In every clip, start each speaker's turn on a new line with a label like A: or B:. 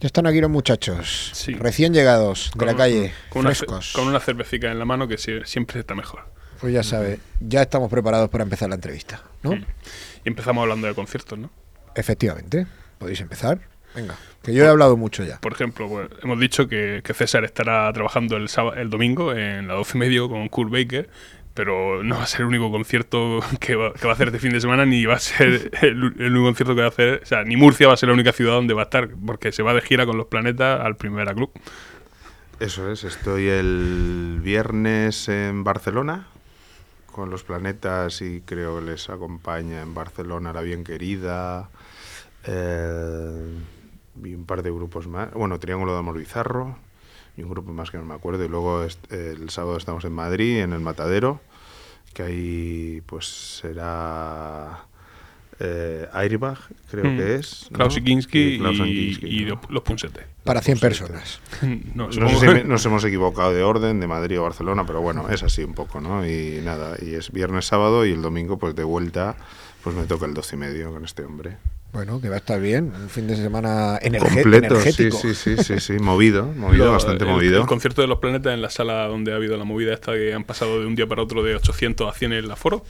A: Ya están aquí los muchachos,
B: Sí.
A: recién llegados de
B: Con
A: la calle,
B: con una,
A: frescos.
B: con una cervecita en la mano que sie- siempre está mejor.
A: Pues ya sabe, ya estamos preparados para empezar la entrevista, ¿no?
B: Y empezamos hablando de conciertos, ¿no?
A: Efectivamente, podéis empezar. Venga, que yo he hablado mucho ya.
B: Por ejemplo, pues, hemos dicho que, que César estará trabajando el, sábado, el domingo en la 12 y medio con Kurt Baker, pero no va a ser el único concierto que va, que va a hacer este fin de semana, ni va a ser el, único concierto que va a hacer, o sea, ni Murcia va a ser la única ciudad donde va a estar, porque se va de gira con los planetas al Primera Club.
C: Eso es, estoy el viernes en Barcelona con los planetas y creo que les acompaña en Barcelona la bien querida eh, y un par de grupos más. Bueno, Triángulo de Amor Bizarro y un grupo más que no me acuerdo. Y luego el sábado estamos en Madrid, en el Matadero, que ahí pues será eh, Airbag, creo
B: Mm.
C: que es. ¿no?
B: Klaus Kinski
C: Klaus
B: y,
C: Kinski,
B: y
C: ¿no?
B: los Punsetes.
A: Para 100
C: Pues,
A: personas.
B: no,
C: No sé si nos hemos equivocado de orden, de Madrid o Barcelona, pero bueno, es así un poco, ¿no? Y nada, y es viernes, sábado y el domingo, pues de vuelta, pues me toca el 12 y medio con este hombre.
A: Bueno, que va a estar bien, un fin de semana
C: Completo, sí,
A: energético.
C: sí, sí, sí, sí, movido, movido,
B: Lo-
C: bastante
B: el,
C: movido.
B: El concierto de los planetas en la sala donde ha habido la movida esta que han pasado de un día para otro de 800 a 100 en el aforo.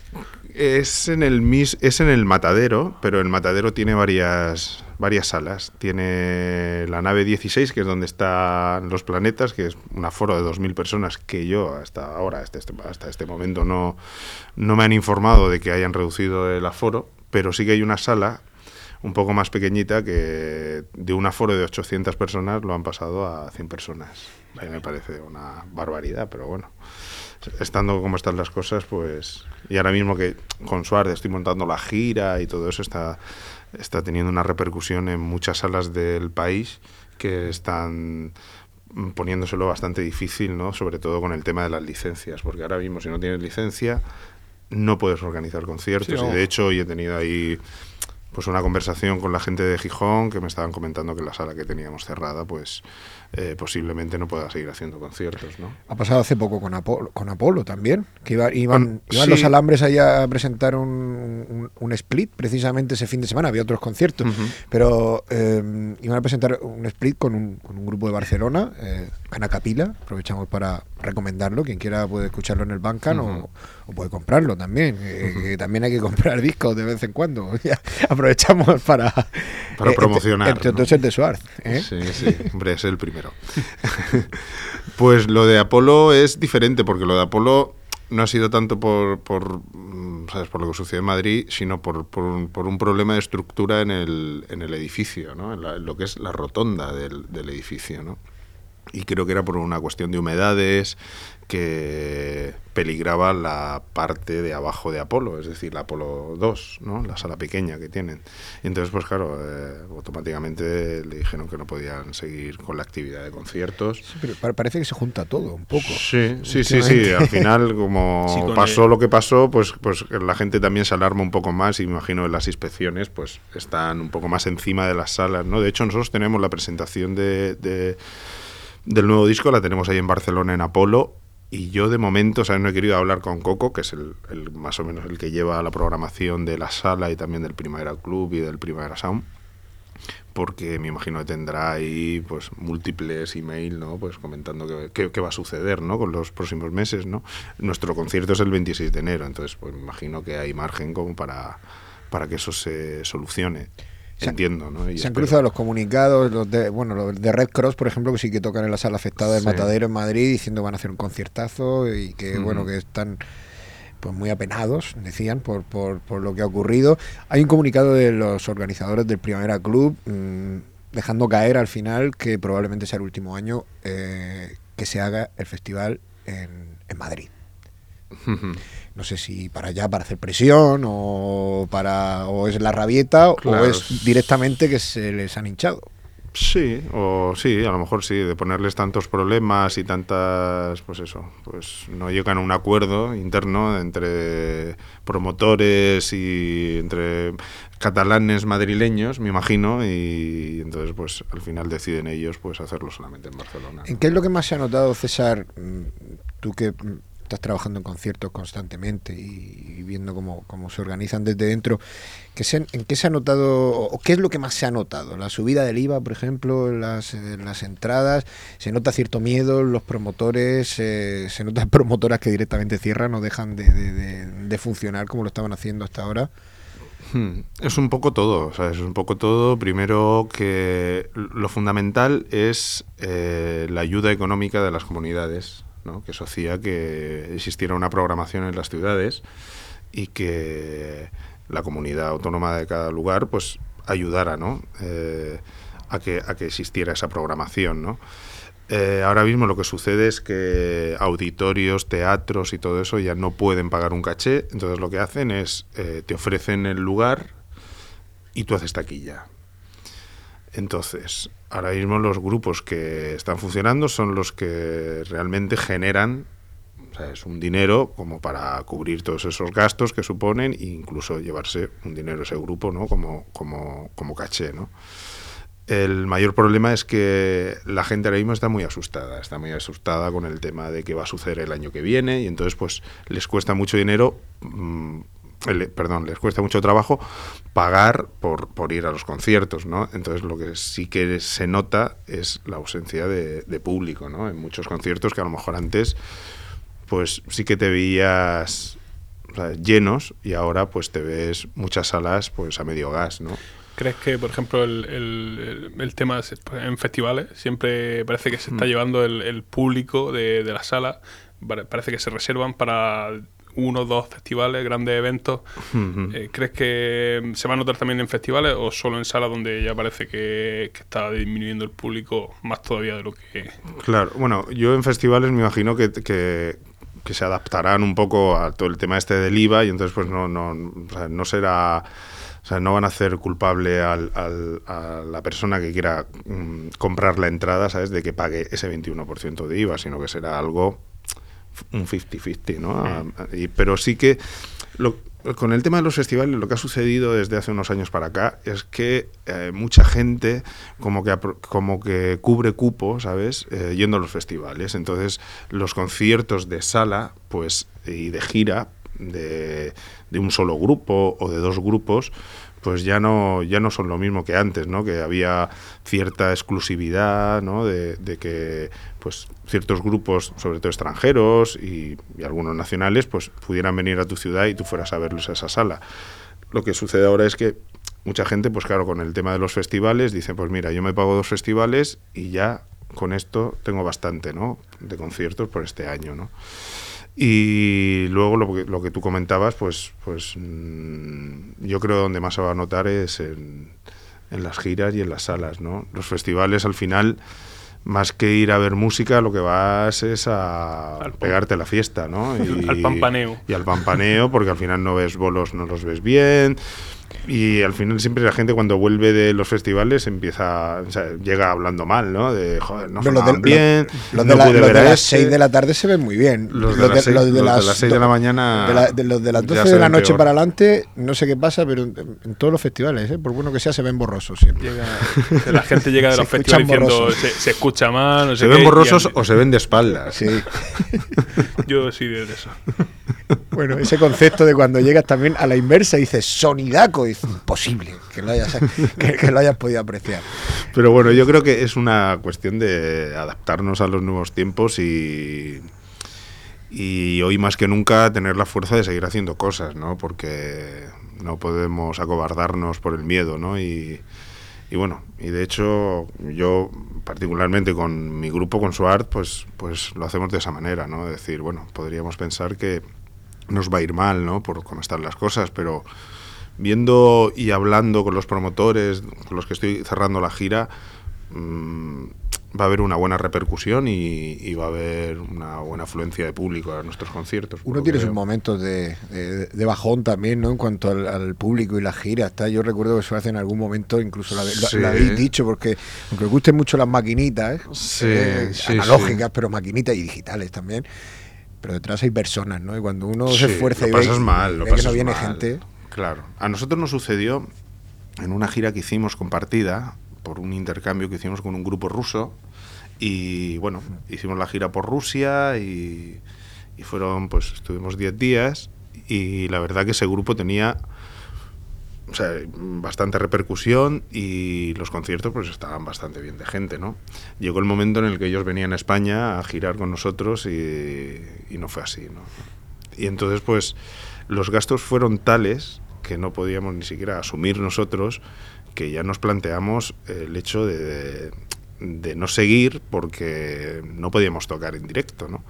C: Es en el mis, es en el matadero, pero el matadero tiene varias varias salas. Tiene la nave 16, que es donde están los planetas, que es un aforo de 2.000 personas que yo hasta ahora, hasta este, hasta este momento, no, no me han informado de que hayan reducido el aforo, pero sí que hay una sala un poco más pequeñita que de un aforo de 800 personas lo han pasado a 100 personas. A mí me parece una barbaridad, pero bueno estando como están las cosas, pues. Y ahora mismo que con Suárez estoy montando la gira y todo eso está, está teniendo una repercusión en muchas salas del país que están poniéndoselo bastante difícil, ¿no? Sobre todo con el tema de las licencias, porque ahora mismo si no tienes licencia no puedes organizar conciertos
B: Sí,
C: y de hecho hoy he tenido ahí pues una conversación con la gente de Gijón que me estaban comentando que la sala que teníamos cerrada pues eh, posiblemente no pueda seguir haciendo conciertos, ¿no?
A: Ha pasado hace poco con Apolo, con Apolo también, que iba- iban, iban
C: sí.
A: los alambres allá a presentar un, un- un split precisamente ese fin de semana, había otros conciertos, pero eh, iban a presentar un split con un, con un grupo de Barcelona, eh, Canacapila, aprovechamos para recomendarlo, quien quiera puede escucharlo en el
C: Ujú.
A: o, o puede comprarlo también, eh, que también hay que comprar discos de vez en cuando, aprovechamos para,
C: Para
A: eh,
C: promocionar,
A: Entre, entre el de. ¿eh?
C: Sí, sí, hombre, es el primero. pues lo de Apolo es diferente, porque lo de Apolo no ha sido tanto por, por, mm, ¿sabes? por lo que sucedió en Madrid, sino por, por, un, problema de estructura en el, en el edificio, ¿no? en, la- en lo que es la rotonda del, del edificio. ¿no? Y creo que era por una cuestión de humedades que peligraba la parte de abajo de Apolo, es decir, la Apolo 2, ¿no? la sala pequeña que tienen. Y entonces, pues claro, eh, automáticamente le dijeron que no podían seguir con la actividad de conciertos.
A: Sí, pero pa- parece que se junta todo un poco.
C: Sí, sí, sí, sí. Al final, como
B: Sí,
C: pasó
B: el-
C: lo que pasó, pues, pues la gente también se alarma un poco más y me imagino en las inspecciones pues están un poco más encima de las salas, ¿no? De hecho, nosotros tenemos la presentación de, de- del nuevo disco, la tenemos ahí en Barcelona, en Apolo, y yo de momento, o sea, no he querido hablar con Coco, que es el, el- más o menos el que lleva la programación de la sala y también del Primavera Club y del Primavera Sound porque me imagino que tendrá ahí pues múltiples email, ¿no? Pues comentando qué, va a suceder, ¿no? Con los próximos meses, ¿no? Nuestro concierto es el 26 de enero, entonces pues me imagino que hay margen como para, para que eso se solucione.
A: Se han-
C: Entiendo, ¿no? Y
A: Se han
C: espero-
A: cruzado los comunicados, los de, bueno, los de Red Cross, por ejemplo, que sí que tocan en la sala afectada del
C: Sí.
A: Matadero en Madrid, diciendo que van a hacer un conciertazo y que, bueno, que están pues muy apenados, decían, por, por, por lo que ha ocurrido. Hay un comunicado de los organizadores del Primavera Club mm, dejando caer al final que probablemente sea el último año eh, que se haga el festival en, en Madrid. No sé si para allá, para hacer presión, o para o es la rabieta,
C: Claro.
A: o es directamente que se les han hinchado.
C: Sí, o sí, a lo mejor sí, de ponerles tantos problemas y tantas, pues eso, pues no llegan a un acuerdo interno entre promotores y entre catalanes madrileños, me imagino, y entonces pues al final deciden ellos pues hacerlo solamente en Barcelona.
A: ¿En qué es lo que más se ha notado, César? mm, Tú que mm, estás trabajando en conciertos constantemente y, viendo cómo, cómo, se organizan desde dentro, ¿qué se, ¿en qué se ha notado o qué es lo que más se ha notado? La subida del IVA, por ejemplo, las, las entradas, ¿se nota cierto miedo? ¿Los promotores, se notan promotoras que directamente cierran o dejan de, de funcionar como lo estaban haciendo hasta ahora?
C: Hmm. Es un poco todo, es un poco todo. Primero que lo fundamental es eh, la ayuda económica de las comunidades, que eso hacía que existiera una programación en las ciudades y que la comunidad autónoma de cada lugar pues ayudara ¿no? Eh, a, que, a que existiera esa programación. ¿no? Eh, ahora mismo lo que sucede es que auditorios, teatros y todo eso ya no pueden pagar un caché, entonces lo que hacen es eh, te ofrecen el lugar y tú haces taquilla. Entonces, ahora mismo los grupos que están funcionando son los que realmente generan es un dinero como para cubrir todos esos gastos que suponen e incluso llevarse un dinero ese grupo ¿no? como, como, como caché. ¿no? El mayor problema es que la gente ahora mismo está muy asustada, está muy asustada con el tema de qué va a suceder el año que viene y entonces pues les cuesta mucho dinero, perdón, les cuesta mucho trabajo pagar por, por, ir a los conciertos, ¿no? Entonces lo que sí que se nota es la ausencia de, público, ¿no? En muchos conciertos que a lo mejor antes pues sí que te veías llenos y ahora pues te ves muchas salas pues a medio gas, ¿no?
B: ¿Crees que, por ejemplo, el, el, tema en festivales siempre parece que se está mm. llevando el, público de, de la sala? Parece que se reservan para uno o dos festivales, grandes eventos. Eh, ¿Crees que se va a notar también en festivales o solo en salas donde ya parece que, está disminuyendo el público más todavía de lo que...
C: Claro, bueno, yo en festivales me imagino que, que, que se adaptarán un poco a todo el tema este del IVA y entonces pues no, no, no será o sea, no van a hacer culpable al, a la persona que quiera mm, comprar la entrada, ¿sabes? De que pague ese 21% de IVA, sino que será algo un 50-50, ¿no? Y, pero sí que con el tema de los festivales lo que ha sucedido desde hace unos años para acá es que eh, mucha gente como que como que cubre cupo, ¿sabes? Eh, yendo a los festivales. Entonces, los conciertos de sala, pues y de gira de, de un solo grupo o de dos grupos, pues ya no, ya no son lo mismo que antes, ¿no? Que había cierta exclusividad, ¿no? De, que pues ciertos grupos, sobre todo extranjeros y, algunos nacionales, pues pudieran venir a tu ciudad y tú fueras a verlos a esa sala. Lo que sucede ahora es que mucha gente, pues claro, con el tema de los festivales, dice, pues mira, yo me pago dos festivales y ya con esto tengo bastante, ¿no? De conciertos por este año, ¿no? Y luego lo que, lo que tú comentabas, pues, pues mm, yo creo donde más se va a notar es en, en las giras y en las salas, ¿no? Los festivales al final más que ir a ver música, lo que vas es a pegarte la fiesta, ¿no?
B: Y, al pampaneo.
C: Y al pampaneo, porque al final no ves bolos, no los ves bien. Y al final siempre la gente cuando vuelve de los festivales empieza, o sea, llega hablando mal, ¿no? De, joder, no sonaban bien,
A: los de, las 6 de la tarde se ven muy bien.
C: Los de, las 6 de, la mañana...
A: De, los de las 12 de la noche para adelante, no sé qué pasa, pero en, todos los festivales, ¿eh? por bueno que sea, se ven borrosos siempre.
B: la gente llega de los festivales diciendo, se, escucha mal,
C: Se ven borrosos o se ven de espaldas.
A: Sí.
B: Yo sí de eso.
A: Bueno, ese concepto de cuando llegas también a la inversa y dices sonidaco, es imposible que lo, hayas, que, lo hayas podido apreciar.
C: Pero bueno, yo creo que es una cuestión de adaptarnos a los nuevos tiempos y, y hoy más que nunca tener la fuerza de seguir haciendo cosas, ¿no? Porque no podemos acobardarnos por el miedo, ¿no? Y, bueno, y de hecho yo particularmente con mi grupo, con Suart, pues, pues lo hacemos de esa manera, ¿no? Es decir, bueno, podríamos pensar que nos va a ir mal, ¿no? Por cómo están las cosas, pero viendo y hablando con los promotores, con los que estoy cerrando la gira, mmm, va a haber una buena repercusión y, va a haber una buena afluencia de público a nuestros conciertos.
A: Uno tiene sus momentos de, de, bajón también, ¿no? En cuanto al, público y la gira. Está, yo recuerdo que eso hace en algún momento, incluso lo, habéis dicho, porque aunque os gusten mucho las maquinitas, ¿eh? eh analógicas, pero maquinitas y digitales también. Pero detrás hay personas, ¿no? Y cuando uno se esfuerza y ve,
C: mal,
A: que no viene gente.
C: Claro. A nosotros nos sucedió en una gira que hicimos compartida por un intercambio que hicimos con un grupo ruso y bueno, hicimos la gira por Rusia y, Y fueron, pues estuvimos 10 días y la verdad que ese grupo tenía o sea, bastante repercusión y los conciertos pues estaban bastante bien de gente, ¿no? Llegó el momento en el que ellos venían a España a girar con nosotros y, no fue así, ¿no? Y entonces pues los gastos fueron tales que no podíamos ni siquiera asumir nosotros que ya nos planteamos el hecho de no seguir porque no podíamos tocar en directo, ¿no?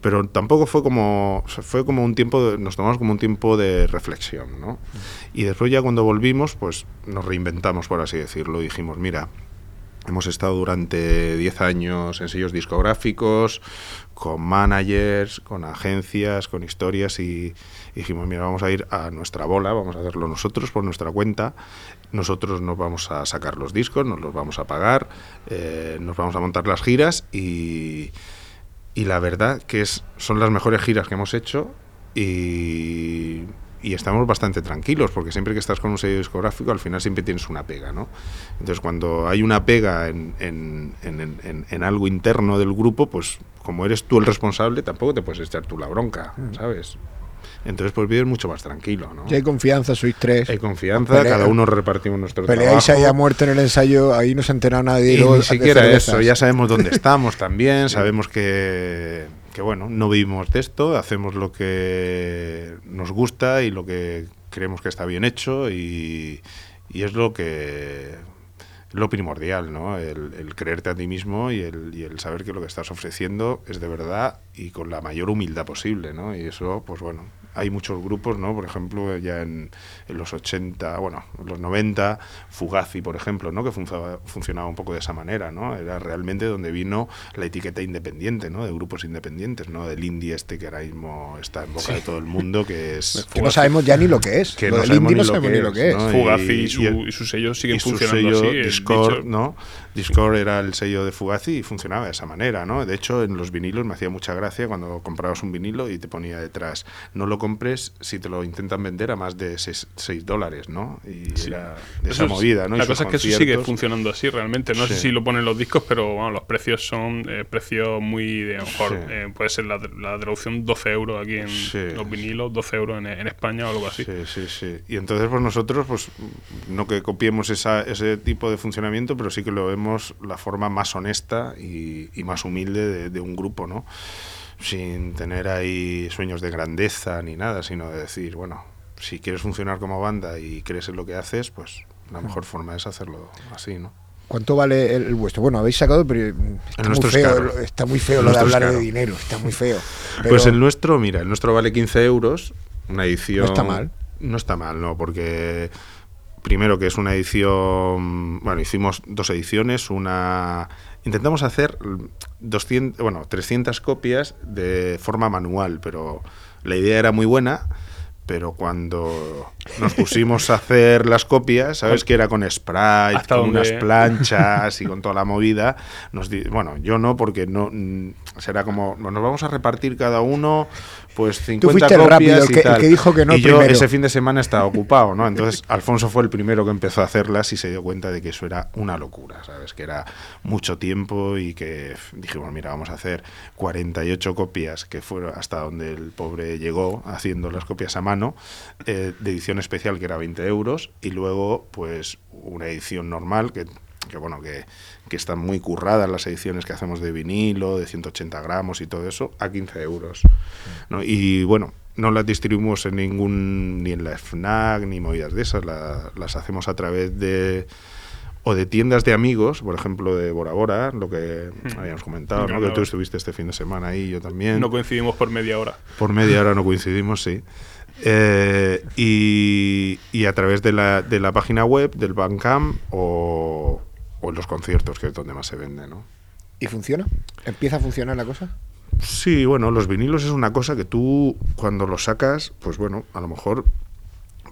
C: Pero tampoco fue como fue como un tiempo nos tomamos como un tiempo de reflexión, ¿no? Y después ya cuando volvimos, pues nos reinventamos por así decirlo, dijimos, mira, hemos estado durante 10 años en sellos discográficos, con managers, con agencias, con historias y, dijimos, mira, vamos a ir a nuestra bola, vamos a hacerlo nosotros por nuestra cuenta, nosotros nos vamos a sacar los discos, nos los vamos a pagar, eh, nos vamos a montar las giras y, y la verdad que es, son las mejores giras que hemos hecho y y estamos bastante tranquilos, porque siempre que estás con un sello discográfico, al final siempre tienes una pega, ¿no? Entonces, cuando hay una pega en, en, en, en, algo interno del grupo, pues como eres tú el responsable, tampoco te puedes echar tú la bronca, mm. ¿sabes? Entonces, pues vives mucho más tranquilo, ¿no?
A: Y hay confianza, sois tres.
C: Hay confianza, cada uno repartimos nuestro
A: peleáis
C: trabajo.
A: ahí a muerte en el ensayo, ahí no se entera nadie.
C: Y, ni siquiera eso, ya sabemos dónde estamos también, sabemos que bueno, no vivimos de esto, hacemos lo que nos gusta y lo que creemos que está bien hecho y, es lo que lo primordial, ¿no? El, creerte a ti mismo y el, y el saber que lo que estás ofreciendo es de verdad y con la mayor humildad posible, ¿no? Y eso, pues bueno, hay muchos grupos, ¿no? Por ejemplo, ya en, los 80, bueno, en los 90, Fugazi, por ejemplo, ¿no? Que funcionaba, funcionaba un poco de esa manera, ¿no? Era realmente donde vino la etiqueta independiente, ¿no? De grupos independientes, ¿no? Del indie este que ahora mismo está en boca de todo el mundo, que es...
A: Que no sabemos ya ni lo que es.
C: Que no sabemos ni, lo que es,
B: Fugazi y, su, y, su, sello siguen funcionando así.
C: Discord, ¿no? Discord era el sello de Fugazi y funcionaba de esa manera, ¿no? De hecho, en los vinilos me hacía mucha gracia cuando comprabas un vinilo y te ponía detrás, no lo compres si te lo intentan vender a más de 6 dólares, ¿no? Y era de esa movida, ¿no?
B: La cosa es que eso sigue funcionando así realmente. No sé si lo ponen los discos, pero bueno, los precios son eh, precios muy de mejor. Eh, puede ser la, la, traducción 12 euros aquí en los vinilos, 12 euros en, en, España o algo así.
C: Sí, sí, sí. Y entonces, pues nosotros, pues no que copiemos esa, ese tipo de funcionamiento, pero sí que lo vemos la forma más honesta y, más humilde de, un grupo, ¿no? Sin tener ahí sueños de grandeza ni nada, sino de decir, bueno, si quieres funcionar como banda y crees en lo que haces, pues la mejor forma es hacerlo así, ¿no?
A: ¿Cuánto vale el, vuestro? Bueno, habéis sacado, pero está, muy feo, está muy feo lo de hablar de dinero, está muy feo.
C: Pues el nuestro, mira, el nuestro vale 15 euros, una edición...
A: No está mal.
C: No está mal, no, porque primero que es una edición, bueno, hicimos dos ediciones, una intentamos hacer 200, bueno, 300 copias de forma manual, pero la idea era muy buena, pero cuando nos pusimos a hacer las copias, sabes que era con sprite, con unas planchas y con toda la movida, nos bueno, yo no porque no será como nos vamos a repartir cada uno pues 50 copias rápido,
A: y
C: tal.
A: que dijo que no
C: y yo ese fin de semana estaba ocupado, ¿no? Entonces Alfonso fue el primero que empezó a hacerlas y se dio cuenta de que eso era una locura, ¿sabes? Que era mucho tiempo y que dijimos, mira, vamos a hacer 48 copias, que fueron hasta donde el pobre llegó haciendo las copias a mano, eh, de edición especial que era 20 euros, y luego pues una edición normal que que bueno, que, que, están muy curradas las ediciones que hacemos de vinilo, de 180 gramos y todo eso, a 15 euros. ¿no? Y bueno, no las distribuimos en ningún, ni en la FNAC, ni movidas de esas, las hacemos a través de o de tiendas de amigos, por ejemplo de Bora Bora, lo que hmm. habíamos comentado, ¿no? que tú estuviste este fin de semana ahí, yo también.
B: No coincidimos por media hora.
C: Por media hora no coincidimos, sí. Eh, y, y, a través de la, de la página web del Bandcamp o, o en los conciertos, que es donde más se vende, ¿no?
A: ¿Y funciona? ¿Empieza a funcionar la cosa?
C: Sí, bueno, los vinilos es una cosa que tú cuando los sacas, pues bueno, a lo mejor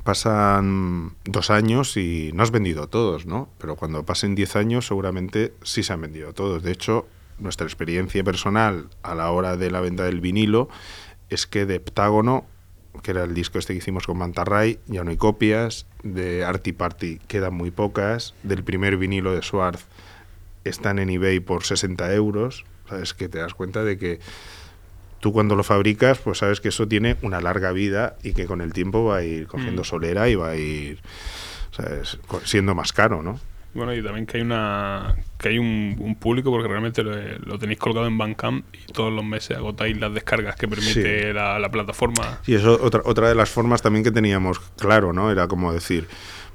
C: pasan dos años y no has vendido todos, ¿no? Pero cuando pasen diez años seguramente sí se han vendido todos. De hecho, nuestra experiencia personal a la hora de la venta del vinilo es que de Heptágono, que era el disco este que hicimos con Mantarray, ya no hay copias, de Arty Party quedan muy pocas, del primer vinilo de Swarth están en eBay por 60 euros, ¿sabes? Que te das cuenta de que tú cuando lo fabricas, pues sabes que eso tiene una larga vida y que con el tiempo va a ir cogiendo
B: Mm.
C: solera y va a ir siendo más caro, ¿no?
B: Bueno, y también que hay una que hay un, un público porque realmente lo, lo tenéis colgado en Bandcamp y todos los meses agotáis las descargas que permite
C: Sí.
B: la, la plataforma.
C: Y eso otra, otra de las formas también que teníamos claro, ¿no? Era como decir,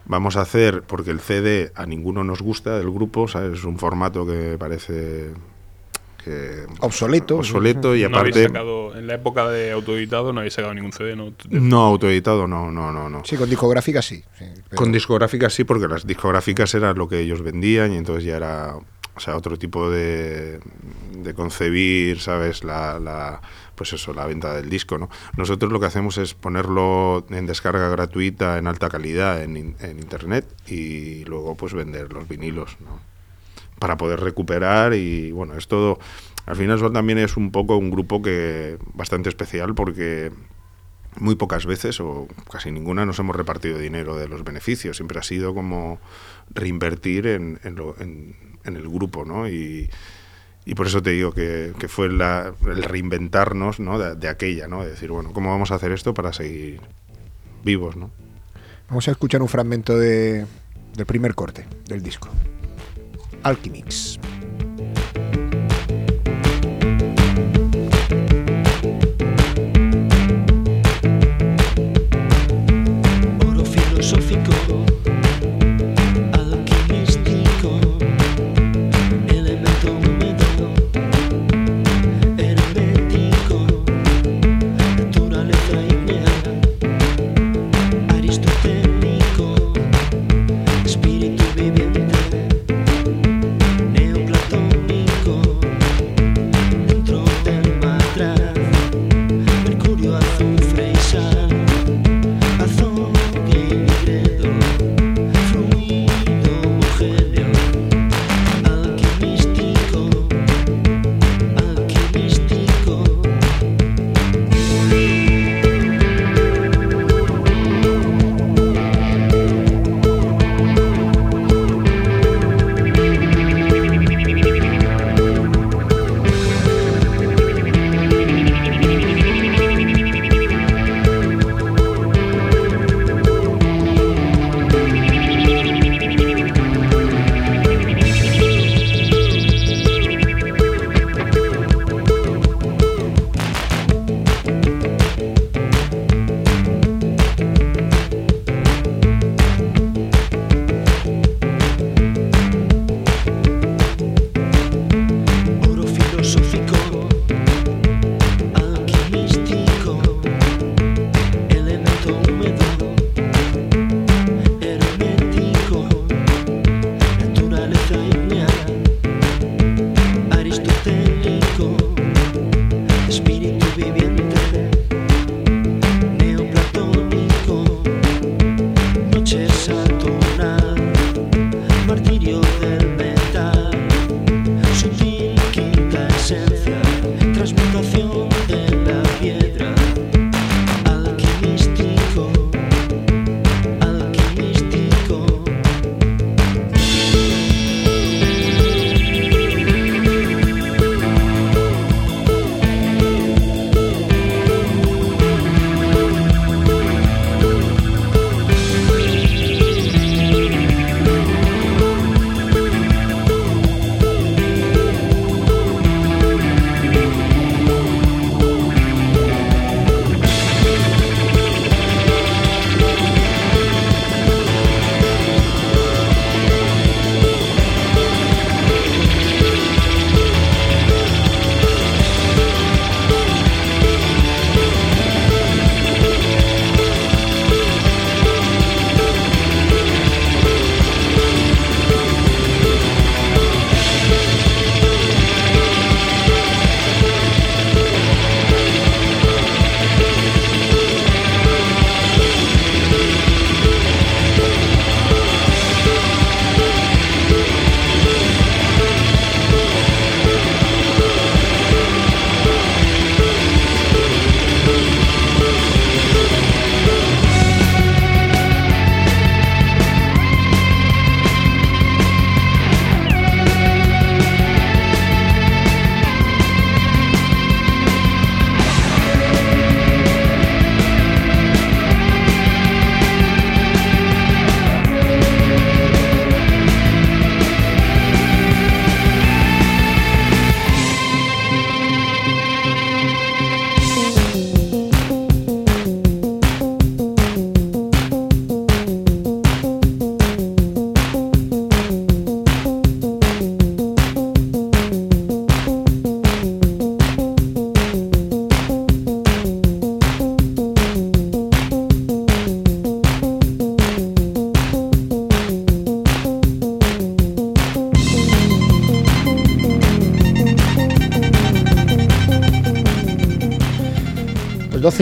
C: vamos a hacer, porque el CD a ninguno nos gusta del grupo, ¿sabes? Es un formato que parece que
A: Obsoleto.
C: obsoleto y
B: no habéis
C: aparte
B: sacado, en la época de autoeditado no habéis sacado ningún CD, ¿no?
C: no autoeditado, no, no, no, no.
A: Sí, con discográfica sí. sí, pero-
C: Con discográficas sí, porque las discográficas eran lo que ellos vendían y entonces ya era, o sea, otro tipo de, de concebir, ¿sabes? La, la, pues eso, la venta del disco, ¿no? Nosotros lo que hacemos es ponerlo en descarga gratuita, en alta calidad, en, en internet y luego pues vender los vinilos, ¿no? Para poder recuperar y bueno, es todo... Al final también es un poco un grupo que bastante especial porque muy pocas veces o casi ninguna nos hemos repartido dinero de los beneficios. Siempre ha sido como reinvertir en, el grupo, ¿no? Y, por eso te digo que, fue la- el reinventarnos ¿no? de, aquella, ¿no? De decir, bueno, ¿cómo vamos a hacer esto para seguir vivos, ¿no?
A: Vamos a escuchar un fragmento de, del primer corte del disco. Alchemix.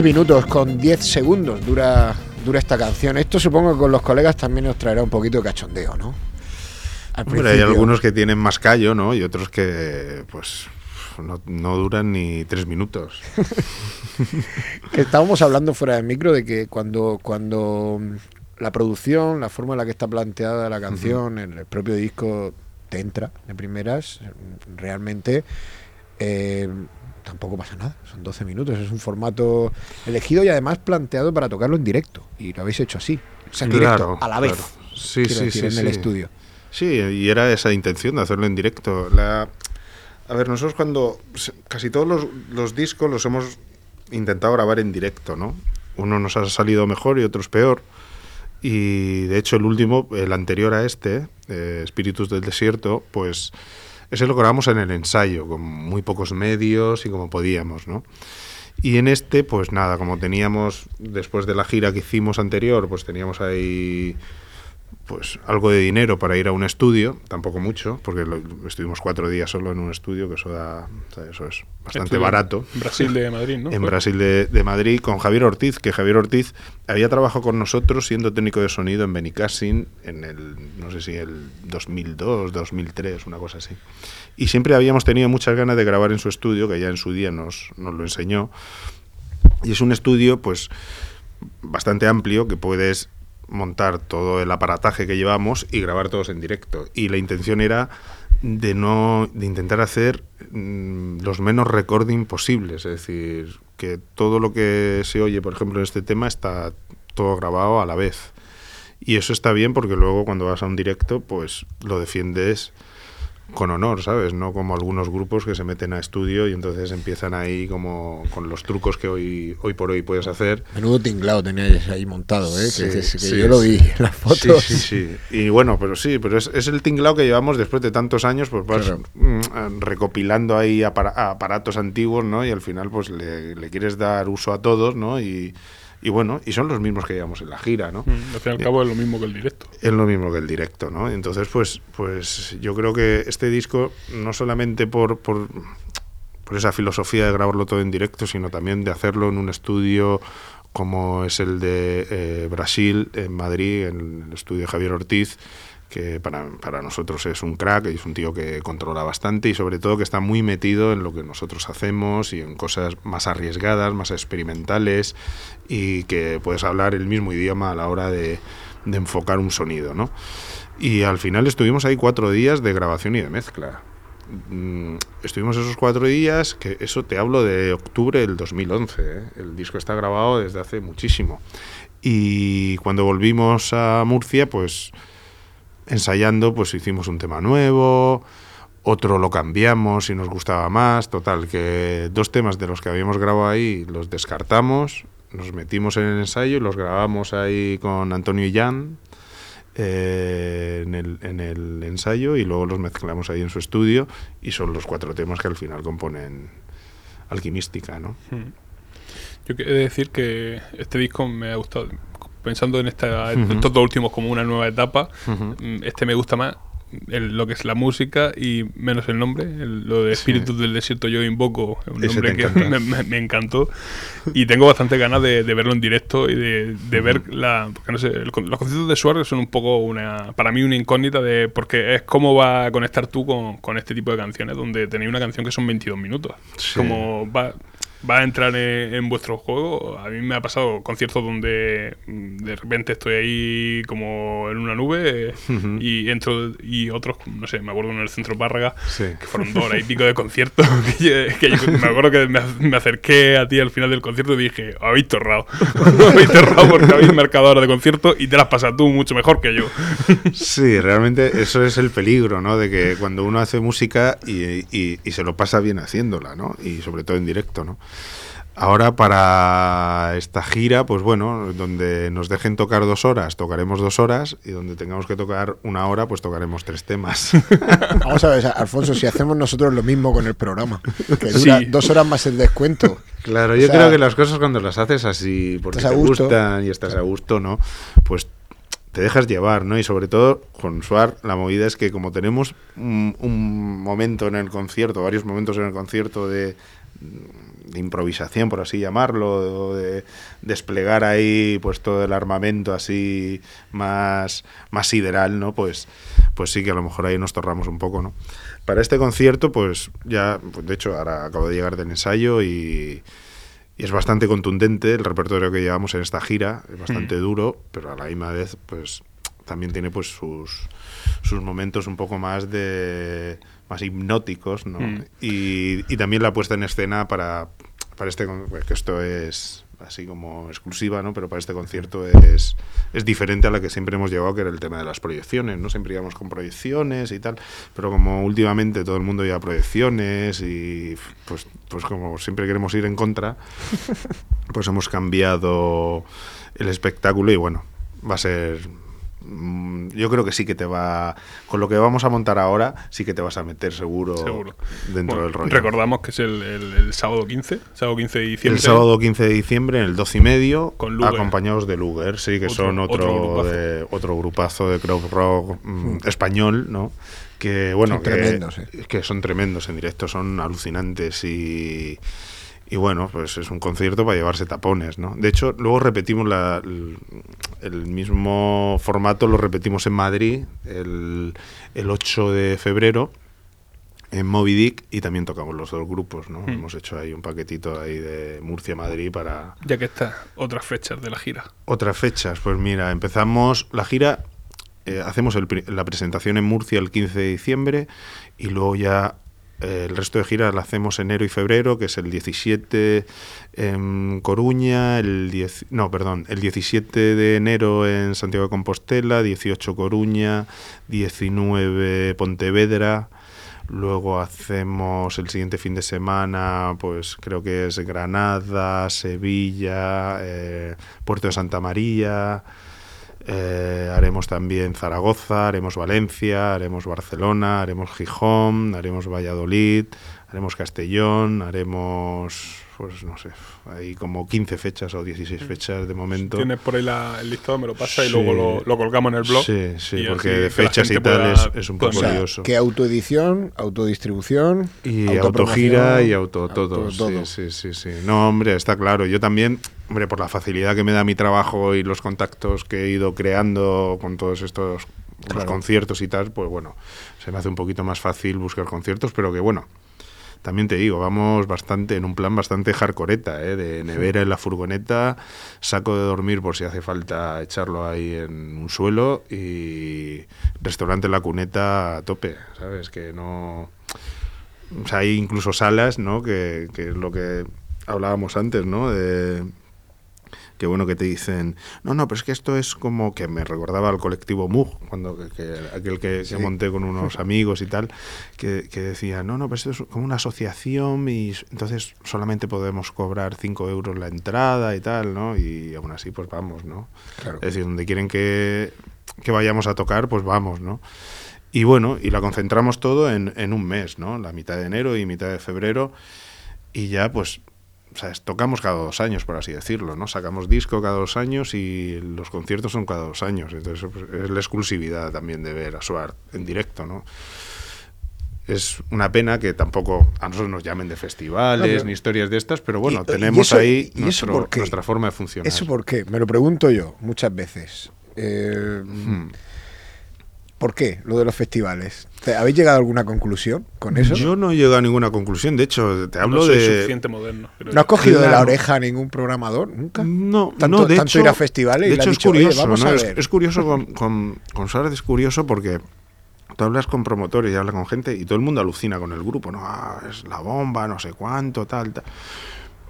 A: 12 minutos con 10 segundos dura, dura esta canción. Esto supongo que con los colegas también nos traerá un poquito de cachondeo, ¿no? Al
C: Hombre, hay algunos que tienen más callo, ¿no? Y otros que, pues, no, no duran ni tres minutos.
A: Estábamos hablando fuera del micro de que cuando, cuando la producción, la forma en la que está planteada la canción, el, el propio disco te entra de primeras, realmente eh, tampoco pasa nada. Son 12 minutos, es un formato elegido y además planteado para tocarlo en directo. Y lo habéis hecho así. O sea, en directo, a la vez.
C: claro. Sí, sí,
A: decir,
C: sí,
A: en el estudio.
C: Sí, y era esa intención de hacerlo en directo. La, a ver, nosotros cuando casi todos los, los discos los hemos intentado grabar en directo, ¿no? Uno nos ha salido mejor y otros peor. Y de hecho el último, el anterior a este, eh, Espíritus del Desierto, pues ese lo grabamos en el ensayo, con muy pocos medios y como podíamos, ¿no? Y en este, pues nada, como teníamos, después de la gira que hicimos anterior, pues teníamos ahí pues algo de dinero para ir a un estudio, tampoco mucho, porque lo- estuvimos cuatro días solo en un estudio, que eso da, o sea, eso es bastante
B: Estudio
C: barato.
B: en Brasil de Madrid, ¿no?
C: En. Brasil de, de Madrid con Javier Ortiz, que Javier Ortiz había trabajado con nosotros siendo técnico de sonido en Benicassin en el, no sé si el 2002, 2003, una cosa así. Y siempre habíamos tenido muchas ganas de grabar en su estudio, que ya en su día nos, nos lo enseñó. Y es un estudio, pues, bastante amplio que puedes montar todo el aparataje que llevamos y grabar todos en directo. Y la intención era de no de intentar hacer mm, los menos recording posibles, es decir, que todo lo que se oye, por ejemplo, en este tema está todo grabado a la vez. Y eso está bien porque luego cuando vas a un directo, pues lo defiendes con honor, ¿sabes? No como algunos grupos que se meten a estudio y entonces empiezan ahí como con los trucos que hoy, hoy por hoy puedes hacer.
A: Menudo tinglado teníais ahí montado, ¿eh? Que-
C: Sí,
A: que, que
C: sí,
A: yo lo vi en las fotos.
C: Sí, sí, sí. Y bueno, pero sí, pero es, es el tinglado que llevamos después de tantos años, pues vas
A: Claro.
C: mm, recopilando ahí apara- aparatos antiguos, ¿no? Y al final pues le, le quieres dar uso a todos, ¿no? Y, y bueno, y son los mismos que llevamos en la gira, ¿no?
B: Mm, Al fin y al cabo es lo mismo que el directo.
C: Es lo mismo que el directo, ¿no? Entonces, pues, pues yo creo que este disco, no solamente por, por, por esa filosofía de grabarlo todo en directo, sino también de hacerlo en un estudio como es el de eh, Brasil, en Madrid, en el estudio de Javier Ortiz, que para, para nosotros es un crack, es un tío que controla bastante y sobre todo que está muy metido en lo que nosotros hacemos y en cosas más arriesgadas, más experimentales y que puedes hablar el mismo idioma a la hora de, de enfocar un sonido, ¿no? Y al final estuvimos ahí cuatro días de grabación y de mezcla. Mm, Estuvimos esos cuatro días, que eso te hablo de octubre del 2011, ¿eh? el disco está grabado desde hace muchísimo. Y cuando volvimos a Murcia, pues ensayando, pues hicimos un tema nuevo, otro lo cambiamos y nos gustaba más, total, que dos temas de los que habíamos grabado ahí los descartamos, nos metimos en el ensayo y los grabamos ahí con Antonio y Jan eh, en, el, en el ensayo y luego los mezclamos ahí en su estudio y son los cuatro temas que al final componen Alquimística, ¿no?
B: Mm. Yo quiero decir que este disco me ha gustado. Pensando en esta,
C: Ujú.
B: estos dos últimos como una nueva etapa, mm, este me gusta más el- lo que es la música y menos el nombre. el- lo de
C: Sí.
B: Espíritus del Desierto yo invoco, un
C: Ese
B: nombre que me, me- me encantó. Y tengo bastante ganas de, de verlo en directo y de, de ver la... Porque no sé, el con- los conciertos de Suárez son un poco una... Para mí una incógnita de... Porque es cómo va a conectar tú con, con este tipo de canciones donde tenéis una canción que son 22 minutos.
C: Sí.
B: Como va... Va a entrar en, en vuestro juego. A mí me ha pasado conciertos donde mm, de repente estoy ahí como en una nube y entro y otros, no sé, me acuerdo en el centro Párraga
C: Sí.
B: que fueron dos horas y pico de concierto. que yo- que yo me acuerdo que me, me acerqué a ti al final del concierto y dije, habéis torrado. habéis torrado porque habéis marcado horas de concierto y te las pasas tú mucho mejor que yo.
C: Sí, realmente eso es el peligro, ¿no? De que cuando uno hace música y, y- y se lo pasa bien haciéndola, ¿no? Y sobre todo en directo, ¿no? Ahora para esta gira, pues bueno, donde nos dejen tocar dos horas, tocaremos dos horas y donde tengamos que tocar una hora, pues tocaremos tres temas.
A: Vamos a ver, Alfonso, si hacemos nosotros lo mismo con el programa, que dura
B: Sí.
A: dos horas más el descuento.
C: Claro,
A: O
C: yo
A: sea,
C: creo que las cosas cuando las haces así, porque te gustan y estás a gusto, ¿no? Pues te dejas llevar, ¿no? Y sobre todo con Suar, la movida es que como tenemos un, un momento en el concierto, varios momentos en el concierto de, de improvisación, por así llamarlo, o de desplegar ahí pues todo el armamento así más, más sideral, ¿no? Pues, pues sí que a lo mejor ahí nos torramos un poco, ¿no? Para este concierto, pues ya, pues, de hecho, ahora acabo de llegar del ensayo y, y es bastante contundente el repertorio que llevamos en esta gira, es bastante duro, pero a la misma vez, pues también tiene pues sus, sus momentos un poco más de más hipnóticos, ¿no?
B: Mm.
C: Y, y también la puesta en escena para, para este que esto es así como exclusiva, ¿no? Pero para este concierto es, es diferente a la que siempre hemos llevado, que era el tema de las proyecciones, ¿no? Siempre íbamos con proyecciones y tal, pero como últimamente todo el mundo lleva proyecciones y pues, pues como siempre queremos ir en contra, pues hemos cambiado el espectáculo y bueno, va a ser... mm, Yo creo que sí que te va... Con lo que vamos a montar ahora, sí que te vas a meter seguro,
B: Seguro.
C: dentro
B: Bueno,
C: del rollo.
B: Recordamos que es el, el- el sábado 15, sábado 15 de diciembre.
C: El sábado 15 de diciembre, en el 12 y medio,
B: Con Luger.
C: acompañados de Luger, sí, que
B: Otro-
C: son otro,
B: otro grupazo.
C: de- otro grupazo de crowd rock mm, español, ¿no? Que bueno,
A: Son
C: que,
A: tremendos, eh.
C: que son tremendos en directo, son alucinantes y, y bueno, pues es un concierto para llevarse tapones, ¿no? De hecho, luego repetimos la- el, el mismo formato, lo repetimos en Madrid el, el 8 de febrero en Moby Dick y también tocamos los dos grupos, ¿no?
B: Mm.
C: Hemos hecho ahí un paquetito ahí de Murcia-Madrid para
B: Ya que está, otras fechas de la gira.
C: otras fechas. Pues mira, empezamos la gira, eh, hacemos el la presentación en Murcia el 15 de diciembre y luego ya el resto de giras la hacemos enero y febrero, que es el 17 en Coruña, el 10, no, perdón, el 17 de enero en Santiago de Compostela, 18 Coruña, 19 Pontevedra, Luego hacemos el siguiente fin de semana, pues creo que es Granada, Sevilla, eh, Puerto de Santa María. Eh, haremos también Zaragoza, haremos Valencia, haremos Barcelona, haremos Gijón, haremos Valladolid, haremos Castellón, haremos, pues no sé, hay como 15 fechas o 16 fechas de momento.
B: Tienes por ahí la- el listado, me lo pasa y
C: Sí.
B: luego lo, lo colgamos en el blog.
C: Sí, sí,
B: y
C: porque de fechas y tal es, es un poco
A: O sea,
C: lioso.
A: que autoedición, autodistribución
C: Y autogira y auto todo.
A: auto- todo.
C: Sí, sí, sí, sí. No, hombre, está claro. Yo también, hombre, por la facilidad que me da mi trabajo y los contactos que he ido creando con todos estos los conciertos y tal, pues bueno, se me hace un poquito más fácil buscar conciertos, pero que bueno. También te digo, vamos bastante en un plan bastante hardcoreta, ¿eh? de nevera en la furgoneta, saco de dormir por si hace falta echarlo ahí en un suelo y restaurante en la cuneta a tope, ¿sabes? Que no... O sea, hay incluso salas, ¿no? Que, que es lo que hablábamos antes, ¿no? De que bueno que te dicen, no, no, pero es que esto es como que me recordaba al colectivo MUG, cuando que, que- aquel que,
A: Sí.
C: que monté con unos amigos y tal, que, que decía, no, no, pero esto es como una asociación y entonces solamente podemos cobrar 5 euros la entrada y tal, ¿no? Y aún así, pues vamos, ¿no?
A: Claro.
C: Es decir, donde quieren que, que vayamos a tocar, pues vamos, ¿no? Y bueno, y la concentramos todo en, en un mes, ¿no? La mitad de enero y mitad de febrero. Y ya, pues, o sea, tocamos cada dos años, por así decirlo, ¿no? Sacamos disco cada dos años y los conciertos son cada dos años. Entonces, pues, es la exclusividad también de ver a Suar en directo, ¿no? Es una pena que tampoco a nosotros nos llamen de festivales
A: No, pero-
C: ni historias de estas, pero bueno,
A: Y- y
C: tenemos
A: eso-
C: ahí
A: y eso
C: nuestro-
A: por qué?
C: nuestra forma de funcionar.
A: ¿Eso por qué? Me lo pregunto yo muchas veces. Eh,
C: Hmm.
A: ¿Por qué lo de los festivales? ¿Te- ¿Habéis llegado a alguna conclusión con eso?
C: Yo no he llegado a ninguna conclusión. De hecho, te hablo
B: no soy
C: de.
B: suficiente moderno. creo
A: ¿No has cogido de la oreja a ningún programador nunca?
C: No,
A: Tanto-
C: no, de
A: tanto
C: hecho,
A: ir a festivales y
C: de hecho es
A: dicho, "Oye,
C: curioso,
A: vamos
C: ¿no?
A: a
C: Es,
A: ver".
C: es curioso con, con, con Suárez es curioso porque tú hablas con promotores y hablas con gente y todo el mundo alucina con el grupo, ¿no? Ah, es la bomba, no sé cuánto, tal, tal.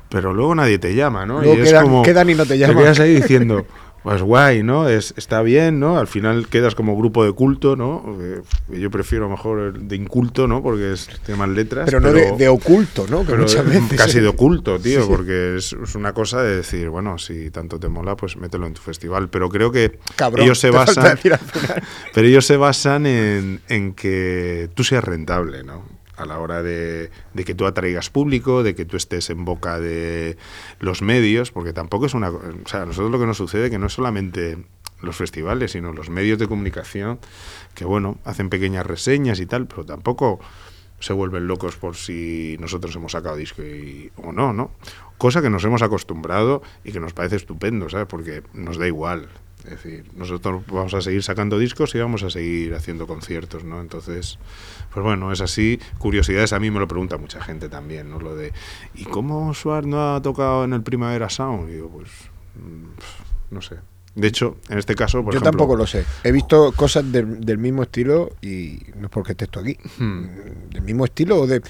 C: Pero luego nadie te llama, ¿no?
A: Luego
C: y es
A: quedan-
C: como,
A: quedan y no te llaman.
C: quedas ahí diciendo, pues guay, ¿no? Es, está bien, ¿no? Al final quedas como grupo de culto, ¿no? Eh, Yo prefiero mejor el de inculto, ¿no? Porque es, tiene más letras.
A: Pero no de, de oculto, ¿no? Que
C: Pero
A: muchas
C: es
A: veces.
C: casi de oculto, tío,
A: Sí.
C: porque es, es una cosa de decir, bueno, si tanto te mola, pues mételo en tu festival. Pero creo que
A: Cabrón,
C: ellos se basan, pero ellos se basan en, en que tú seas rentable, ¿no? A la hora de, de que tú atraigas público, de que tú estés en boca de los medios, porque tampoco es una... O sea, a nosotros lo que nos sucede que no es solamente los festivales, sino los medios de comunicación, que bueno, hacen pequeñas reseñas y tal, pero tampoco se vuelven locos por si nosotros hemos sacado disco y, o no, ¿no? Cosa que nos hemos acostumbrado y que nos parece estupendo, ¿sabes? Porque nos da igual. Es decir, nosotros vamos a seguir sacando discos y vamos a seguir haciendo conciertos, ¿no? Entonces, pues bueno, es así. Curiosidades, a mí me lo pregunta mucha gente también, ¿no? Lo de, ¿y cómo Suar no ha tocado en el Primavera Sound? Y digo, pues, mm, no sé. De hecho, en este caso, por
A: Yo
C: ejemplo,
A: tampoco lo sé. He visto cosas del, del mismo estilo y no es porque esté esto aquí.
C: Hmm.
A: Del mismo estilo o de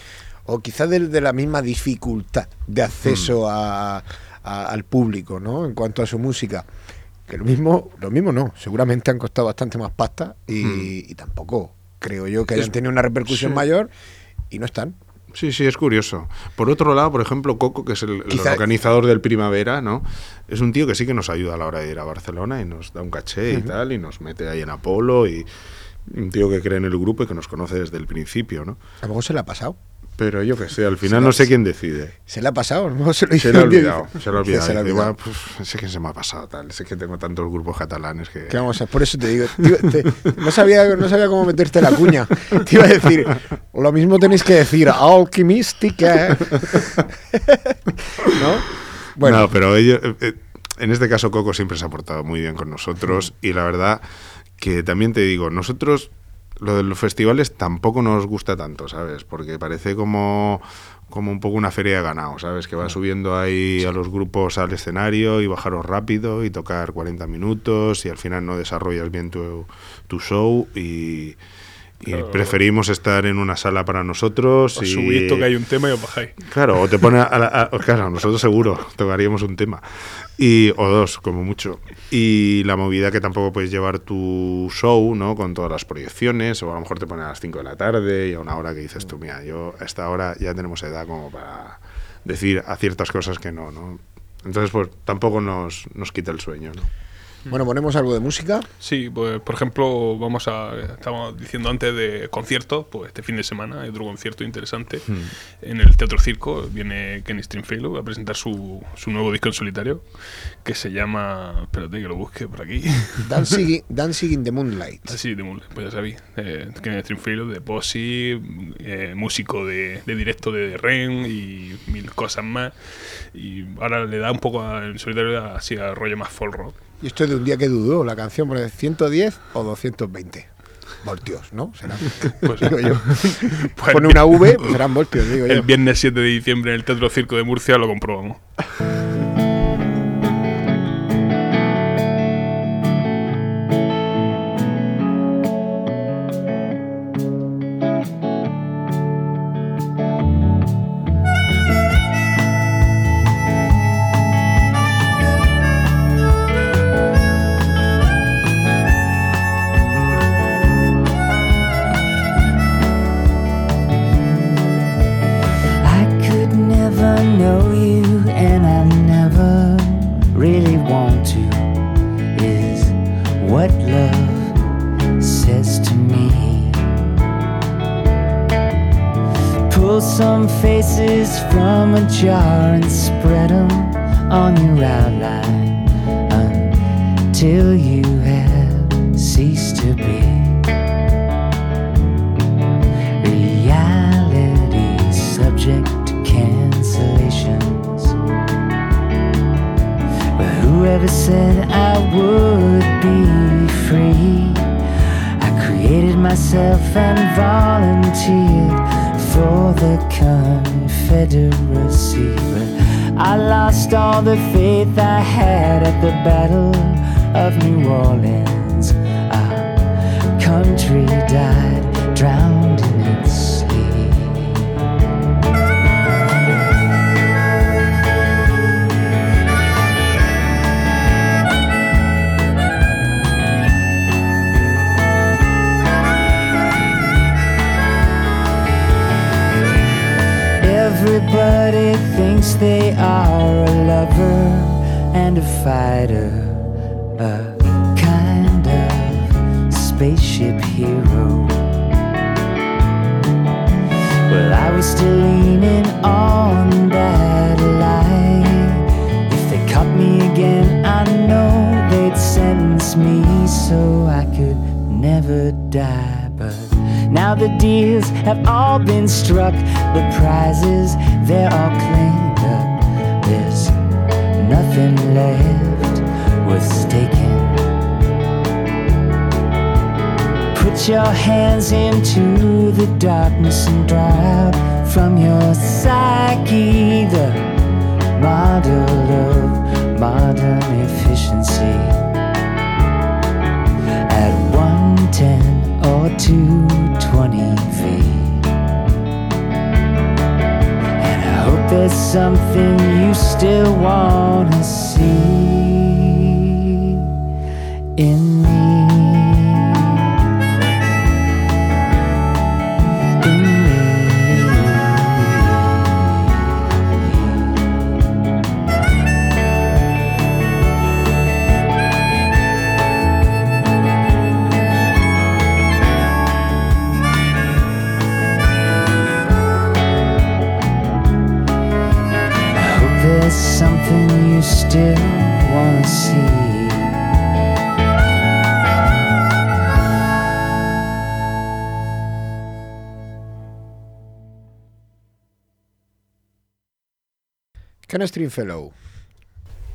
A: o quizás de, de la misma dificultad de acceso
C: Hmm.
A: a- a- al público, ¿no? En cuanto a su música. Que lo mismo, lo mismo no. Seguramente han costado bastante más pasta y, y tampoco creo yo que hayan.
C: Es-
A: tenido una repercusión
C: sí.
A: mayor y no están.
C: Sí, sí, es curioso. Por otro lado, por ejemplo, Coco, que es el, el organizador del Primavera, ¿no? Es un tío que sí que nos ayuda a la hora de ir a Barcelona y nos da un caché y tal, y nos mete ahí en Apolo y un tío que cree en el grupo y que nos conoce desde el principio, ¿no?
A: A mejor se le ha pasado.
C: Pero yo que sé, al final no sé quién decide.
A: Se le ha pasado, mejor se lo
C: Se le ha olvidado, se le ha olvidado.
A: Se le ha
C: Dice,
A: olvidado.
C: "Buah, pues, sé que se me ha pasado tal, sé que tengo tantos grupos catalanes que...
A: ¿Qué vamos a? Por eso te digo, tío, te- no, sabía, no sabía cómo meterte la cuña. Te iba a decir, lo mismo tenéis que decir, alquimística. ¿No? Bueno,
C: No, pero ellos, eh, eh, en este caso Coco siempre se ha portado muy bien con nosotros y la verdad que también te digo, nosotros lo de los festivales tampoco nos gusta tanto, ¿sabes? Porque parece como, como un poco una feria de ganado, ¿sabes? Que va subiendo ahí a los grupos al escenario y bajaros rápido y tocar 40 minutos y al final no desarrollas bien tu, tu show y... y
B: Claro.
C: preferimos estar en una sala para nosotros
B: Os
C: y
B: subís, tocáis un tema y os bajáis.
C: Claro, o te pone a, la- a- claro, nosotros seguro tocaríamos un tema. Y, o dos, como mucho. Y la movida que tampoco puedes llevar tu show, ¿no? Con todas las proyecciones, o a lo mejor te pone a las 5 de la tarde y a una hora que dices tú, mira, yo a esta hora ya tenemos edad como para decir a ciertas cosas que no, ¿no? Entonces, pues tampoco nos, nos quita el sueño, ¿no?
A: Bueno, ponemos algo de música.
B: Sí, pues por ejemplo, vamos a. Estamos diciendo antes de conciertos, pues este fin de semana hay otro concierto interesante en el Teatro Circo. Viene Kenny Stringfellow a presentar su, su nuevo disco en solitario que se llama. Espérate que lo busque por aquí.
A: Dancing, Dancing in the Moonlight.
B: Así de Moonlight, pues ya sabéis. Eh, Kenny Stringfellow de Posse, eh, músico de, de directo de Ren y mil cosas más. Y ahora le da un poco a- en solitario así a rollo más folk rock.
A: Y esto es de un día que dudó, la canción pone 110 o 220 voltios, ¿no? Será.
B: Pues-
A: digo yo.
B: Pues
A: Pone una V, pues serán voltios, digo yo.
B: El viernes 7 de diciembre en el Teatro Circo de Murcia lo comprobamos.
D: jar now the deals have all been struck, the prizes they're all claimed up. There's nothing left worth staking. Put your hands into the darkness and drive from your psyche the model of modern efficiency at 110 or 220 feet. And I hope there's something you still want to see. In still see.
A: Ken Stringfellow.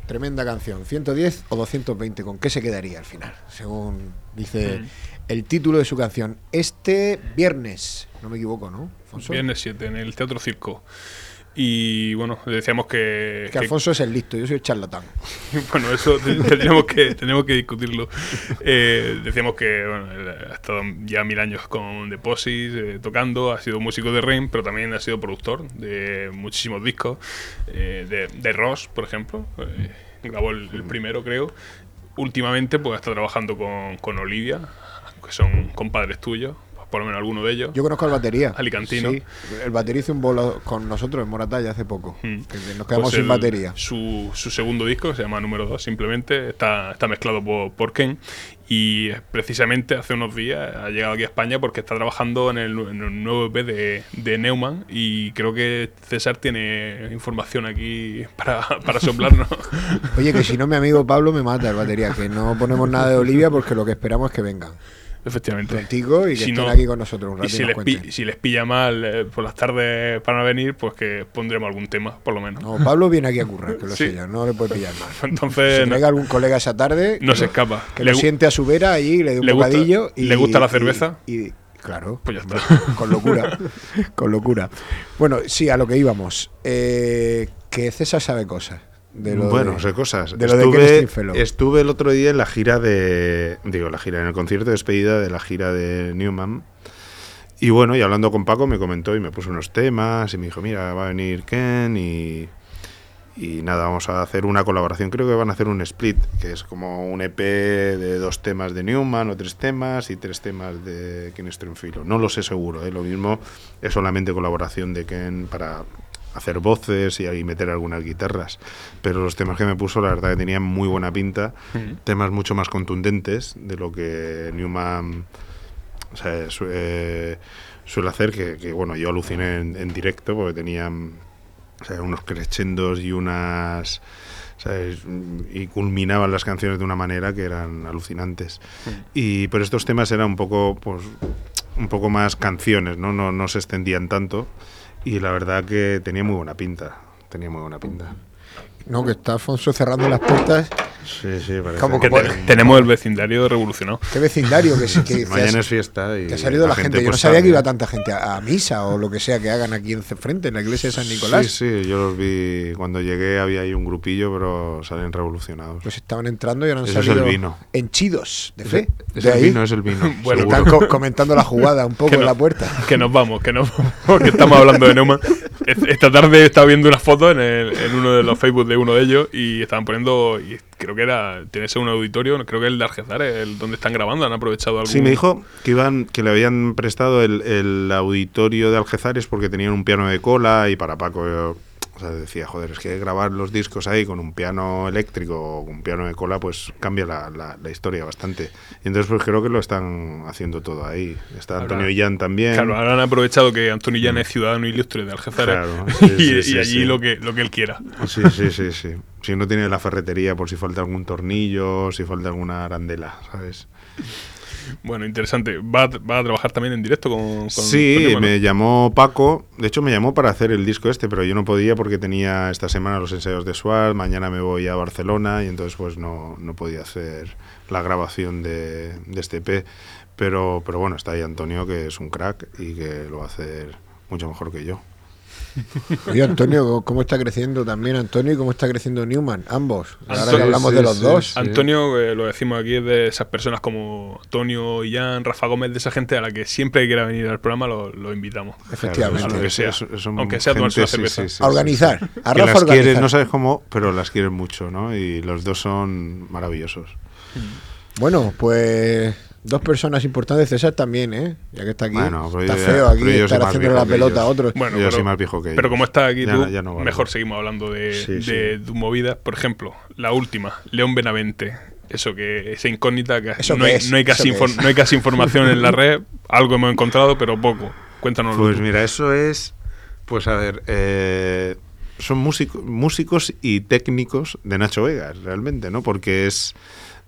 A: Tremenda canción. 110 o 220. ¿Con qué se quedaría al final? Según dice
B: Mm.
A: el título de su canción. Este viernes. No me equivoco, ¿no? Alfonso?
B: Viernes 7 en el Teatro Circo. Y bueno, decíamos que,
A: Que
B: que-
A: Alfonso es el listo, yo soy el charlatán.
B: Bueno, eso te- tendríamos que, tendríamos que discutirlo. Eh, decíamos que bueno, ha estado ya mil años con The Posis, eh, tocando, ha sido músico de Rain, pero también ha sido productor de muchísimos discos, eh, de, de Ross, por ejemplo. eh, grabó el, el primero, creo. Últimamente, pues está trabajando con, con Olivia, que son compadres tuyos, por lo menos alguno de ellos.
A: Yo conozco al batería.
B: Alicantino.
A: Sí, el batería hizo un bolo con nosotros en Moratalla hace poco.
B: Mm.
A: Que nos quedamos
B: Pues
A: sin
B: el-
A: batería.
B: Su, su segundo disco, que se llama Número 2, simplemente está, está mezclado por, por Ken. Y precisamente hace unos días ha llegado aquí a España porque está trabajando en el, nu- en el nuevo EP de, de Neumann. Y creo que César tiene información aquí para, para soplarnos.
A: Oye, que si no, mi amigo Pablo me mata el batería. Que no ponemos nada de Olivia porque lo que esperamos es que vengan
B: Efectivamente.
A: contigo y que
B: Si
A: estén
B: no-
A: aquí con nosotros un
B: Y
A: rato y,
B: si les, pi-
A: cuenten.
B: si les pilla mal eh, por las tardes para no venir, pues que pondremos algún tema, por lo menos.
A: No, Pablo viene aquí a currar, que lo
B: Sí.
A: sé yo, no le puede pillar mal.
B: Entonces,
A: Si
B: no,
A: traiga algún colega esa tarde,
B: no se
A: lo-
B: escapa.
A: Que
B: Le
A: lo siente a su vera allí, le dé un
B: le gusta-
A: y,
B: le gusta la cerveza.
A: Y, claro,
B: Pues ya
A: hombre,
B: está.
A: con locura, con locura. Bueno, sí, a lo que íbamos. Eh, que César sabe cosas. De lo
C: bueno,
A: de-
C: sé cosas.
A: de lo de
C: estuve, estuve el otro día en la gira de. Digo, la gira, en el concierto de despedida de la gira de Newman. Y bueno, y hablando con Paco me comentó y me puso unos temas y me dijo, mira, va a venir Ken y. Y nada, vamos a hacer una colaboración. Creo que van a hacer un split, que es como un EP de dos temas de Newman o tres temas y tres temas de Ken Stringfellow. No lo sé seguro, ¿eh? lo mismo es solamente colaboración de Ken para hacer voces y ahí meter algunas guitarras. Pero los temas que me puso, la verdad que tenían muy buena pinta. Temas mucho más contundentes de lo que Newman o sea, su- eh, suele hacer, que, que, bueno, yo aluciné en, en directo porque tenían o sea, unos crescendos y unas... ¿sabes? y culminaban las canciones de una manera que eran alucinantes. Y pero estos temas eran un poco, pues, un poco más canciones, ¿no? No, no se extendían tanto. Y la verdad que tenía muy buena pinta. Tenía muy buena pinta.
A: No, que está Alfonso cerrando las puertas.
C: Sí, sí, parece.
A: ¿Cómo
B: Que te- tenemos el vecindario revolucionado.
A: Qué vecindario que, se- que, que
C: Mañana
A: has-
C: es fiesta y
A: que ha salido la gente. Yo no
C: pues,
A: sabía que iba tanta gente a, a misa o lo que sea que hagan aquí en frente, en la iglesia de San Nicolás.
C: Sí, sí, yo los vi. Cuando llegué había ahí un grupillo, pero salen revolucionados.
A: Pues estaban entrando y ahora han
C: Eso es
A: salido
C: el vino.
A: henchidos de fe.
C: es
A: de
C: el
A: ahí.
C: vino, es el vino.
B: Bueno,
C: seguro.
A: Están co- comentando la jugada un poco en la puerta.
B: Que nos vamos, que nos vamos, porque estamos hablando de Neumann. Es- Esta tarde he estado viendo una foto en, el- en uno de los Facebook de uno de ellos y estaban poniendo, y creo que era, tiene que ser un auditorio, creo que el de Algezar, el donde están grabando, han aprovechado algún...
C: Sí, me dijo que iban, que le habían prestado el, el auditorio de Algezares porque tenían un piano de cola y para Paco o sea, decía, joder, es que grabar los discos ahí con un piano eléctrico o con un piano de cola, pues cambia la, la- la historia bastante. Y entonces pues creo que lo están haciendo todo ahí. Está
B: Habrá-
C: Antonio Illán también.
B: Claro, ahora han aprovechado que Antonio Jan es ciudadano ilustre de Algezar
C: Claro, sí,
B: y,
C: sí,
B: y
C: sí,
B: allí
C: sí.
B: Lo, que, lo que él quiera.
C: Sí, sí, sí, sí. Si no tiene la ferretería por si falta algún tornillo, si falta alguna arandela, ¿sabes?
B: Bueno, interesante. ¿Va, a- va a trabajar también en directo con, con
C: Sí,
B: con
C: me llamó Paco. De hecho, me llamó para hacer el disco este, pero yo no podía porque tenía esta semana los ensayos de Suar. Mañana me voy a Barcelona y entonces pues no, no podía hacer la grabación de, de este EP. Pero, pero bueno, está ahí Antonio, que es un crack y que lo va a hacer mucho mejor que yo.
A: Oye, Antonio, ¿cómo está creciendo también Antonio y cómo está creciendo Newman? Ambos. Ahora
B: Antonio,
A: que hablamos
C: sí,
A: de los
C: sí,
A: dos.
C: sí.
B: Antonio, eh, lo decimos aquí, es de esas personas como Antonio, Ian, Rafa Gómez, de esa gente a la que siempre que quiera venir al programa lo, lo invitamos.
A: Efectivamente.
B: A lo que sea.
C: son
B: Aunque sea tomarse una cerveza.
A: A organizar. A
C: que
A: Rafa
C: las
A: organizar.
C: quieres, no sabes cómo, pero las quieres mucho, ¿no? Y los dos son maravillosos.
A: Bueno, pues dos personas importantes, César también, ¿eh? Ya que está aquí.
C: Bueno,
A: está feo aquí estar
C: viejo
A: la
C: que
A: pelota a otros.
B: Bueno,
C: Yo
B: pero,
C: soy más viejo que
B: pero como estás aquí
C: Ya
B: tú,
C: no- ya no valgo.
B: mejor seguimos hablando de,
C: Sí, sí.
B: de tu movida. Por ejemplo, la última, León Benavente. Eso que, esa incógnita que
A: ¿Eso
B: no,
A: qué
B: hay,
A: es?
B: no, hay casi no hay casi información en la red. Algo hemos encontrado, pero poco. Cuéntanos.
C: Pues mira, eso es, pues a ver, eh, son músico- músicos y técnicos de Nacho Vegas, realmente, ¿no? Porque es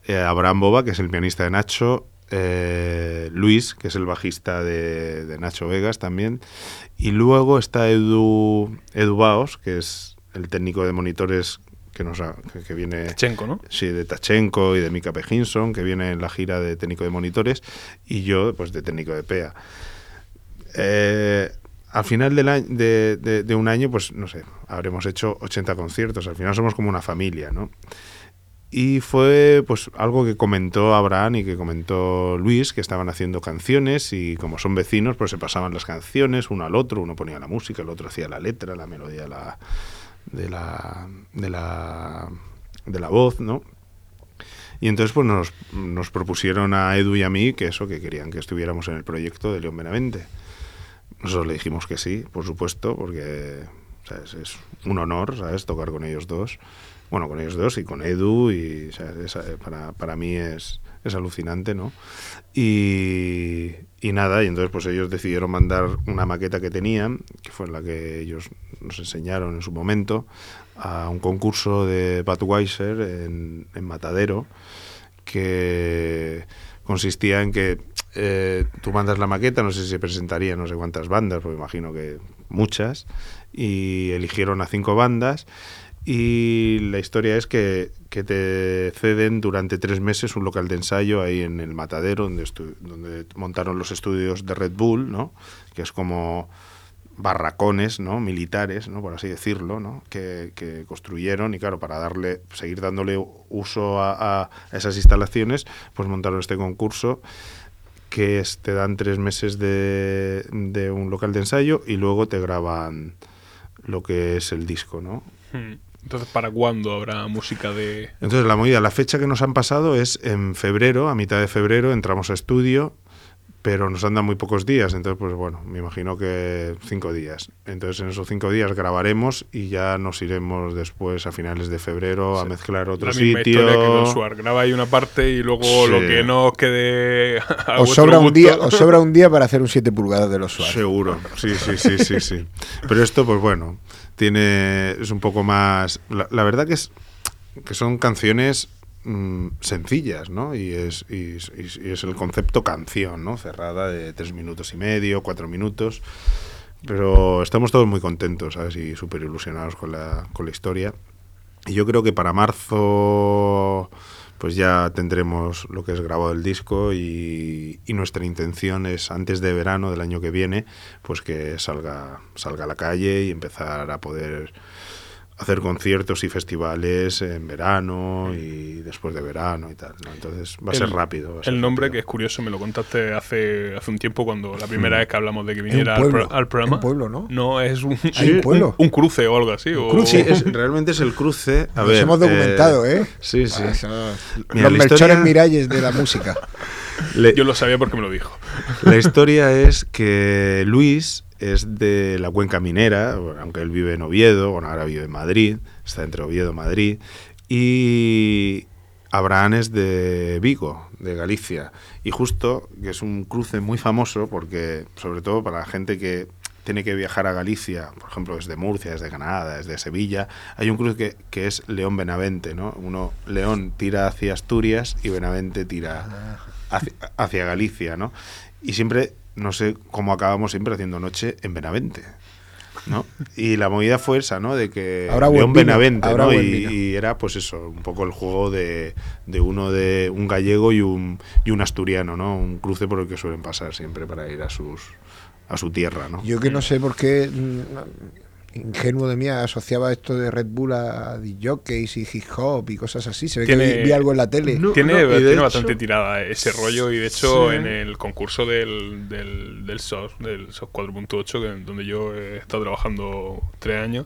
C: eh, Abraham Boba, que es el pianista de Nacho, eh, Luis, que es el bajista de, de Nacho Vegas también, y luego está Edu, Edu Baos, que es el técnico de monitores que, nos ha- que, que viene...
B: Chenko, ¿no?
C: Sí, de Tachenko y de Mika Pejinson, que viene en la gira de técnico de monitores, y yo, pues, de técnico de PEA. Eh, al final del año- de, de- de un año, pues, no sé, habremos hecho 80 conciertos. Al final somos como una familia, ¿no? Y fue, pues, algo que comentó Abraham y que comentó Luis, que estaban haciendo canciones y como son vecinos, pues se pasaban las canciones uno al otro. Uno ponía la música, el otro hacía la letra, la melodía la, de la... De la de la voz, ¿no? Y entonces pues nos, nos propusieron a Edu y a mí que eso, que querían que estuviéramos en el proyecto de León Benavente. Nosotros le dijimos que sí, por supuesto, porque es un honor, ¿sabes? Tocar con ellos dos. Bueno, con ellos dos y con Edu, y eh, para, para mí es, es alucinante, ¿no? Y, y nada, y entonces pues ellos decidieron mandar una maqueta que tenían, que fue la que ellos nos enseñaron en su momento, a un concurso de Budweiser en, en Matadero, que consistía en que eh, tú mandas la maqueta, no sé si se presentaría no sé cuántas bandas, porque imagino que muchas, y eligieron a cinco bandas. Y la historia es que, te ceden durante tres meses un local de ensayo ahí en el Matadero, donde, donde montaron los estudios de Red Bull, ¿no? que es como barracones ¿no? militares, ¿no? por así decirlo, ¿no? que, construyeron y claro, para darle, seguir dándole uso a, a esas instalaciones, pues montaron este concurso que te dan tres meses de, de un local de ensayo y luego te graban lo que es el disco, ¿no?
B: Hmm. Entonces, ¿para cuándo habrá música de...?
C: Entonces la movida, la fecha que nos han pasado es en febrero, a mitad de febrero, entramos a estudio, pero nos han dado muy pocos días, entonces pues bueno, me imagino que cinco días. Entonces en esos cinco días grabaremos y ya nos iremos después a finales de febrero a mezclar otro
B: la misma
C: sitio.
B: historia que con Suar. Graba ahí una parte y luego
C: Sí.
B: lo que no os quede a
A: Os sobra, un día, os sobra un día para hacer un 7 pulgadas de los Suárez.
C: Seguro, sí, sí, sí, sí, sí. Pero esto, pues bueno, tiene es un poco más. La, la verdad que es que son canciones mm, sencillas, ¿no? Y es, y, es- el concepto canción, ¿no? Cerrada de tres minutos y medio, cuatro minutos. Pero estamos todos muy contentos, ¿sabes? Y súper ilusionados con la, con la historia. Y yo creo que para marzo pues ya tendremos lo que es grabado el disco y, y nuestra intención es antes de verano del año que viene pues que salga salga a la calle y empezar a poder hacer conciertos y festivales en verano y después de verano y tal ¿no? entonces va a ser
B: El-
C: rápido va a ser
B: El nombre, que
C: rápido.
B: es curioso, me lo contaste hace, hace un tiempo cuando la primera
C: Mm.
B: vez que hablamos de que
A: un
B: viniera al, pro- al programa.
A: un pueblo, ¿no?
B: No, es un,
A: Hay un pueblo.
B: un cruce o algo así. o-
C: Sí, es- realmente es el cruce a
A: Nos
C: ver,
A: hemos documentado, ¿eh?
C: sí sí
A: Ah, eso-
C: Mira,
A: los
C: historia-
A: Miralles de la música.
C: Le-
B: Yo lo sabía porque me lo dijo.
C: La historia es que Luis es de la cuenca minera, aunque él vive en Oviedo, bueno, ahora vive en Madrid, está entre Oviedo y Madrid, y Abraham es de Vigo, de Galicia, y justo que es un cruce muy famoso porque, sobre todo para la gente que tiene que viajar a Galicia, por ejemplo, desde Murcia, desde Granada, desde Sevilla, hay un cruce que, que es León-Benavente, ¿no? Uno, León tira hacia Asturias y Benavente tira hacia, hacia Galicia, ¿no? Y siempre, no sé cómo acabamos siempre haciendo noche en Benavente. ¿no? Y la movida fue esa, ¿no? De que
A: buen
C: León
A: vino,
C: Benavente, ¿no? Y, y era pues eso, un poco el juego de, de uno de un gallego y un, y un asturiano, ¿no? Un cruce por el que suelen pasar siempre para ir a sus a su tierra, ¿no?
A: Yo que no sé por qué mm, ingenuo de mí asociaba esto de Red Bull a jockeys y hip hop y cosas así. Se ve
B: Tiene-
A: que vi, vi algo en la tele.
C: No,
B: tiene
C: no,
B: tiene
C: hecho-
B: bastante tirada ese rollo y de hecho
C: Sí.
B: en el concurso del, del, del SOS, del SOS 4.8, que- donde yo he estado trabajando tres años,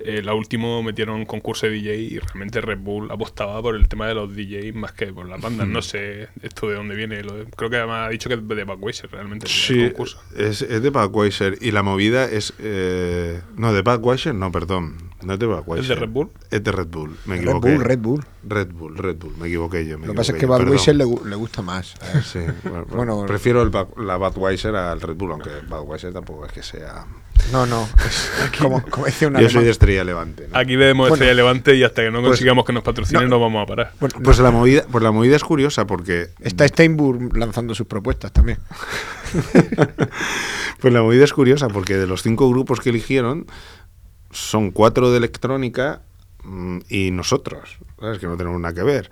B: eh, la última metieron un concurso de DJ y realmente Red Bull apostaba por el tema de los DJs más que por las bandas. No sé esto de dónde viene. lo de- creo que además ha dicho que es de Budweiser realmente el
C: Sí,
B: concurso.
C: es, es de Budweiser y la movida es... eh, no, de Budweiser, no, perdón. No es de Budweiser.
B: ¿Es de Red Bull?
C: Es de Red Bull, me
A: Red
C: equivoqué.
A: Bull, Red Bull.
C: Red Bull, Red Bull, me equivoqué yo. me
A: Lo que pasa es que Budweiser le, le gusta más. ¿sabes?
C: Sí, bueno,
A: Bueno,
C: prefiero el, la Budweiser al Red Bull, aunque Budweiser tampoco es que sea...
A: No, no. es como, como decía un
C: Yo soy de Estrella Levante. ¿no?
B: Aquí vemos
A: Bueno.
B: Estrella Levante y hasta que no
C: Pues-
B: consigamos que nos patrocinen
A: no.
B: no vamos a parar.
A: Bueno,
C: Pues la movida, pues la movida es curiosa porque
A: está Steinburg lanzando sus propuestas también.
C: pues la movida es curiosa porque de los cinco grupos que eligieron son cuatro de electrónica mm, y nosotros, ¿sabes? Que no tenemos nada que ver.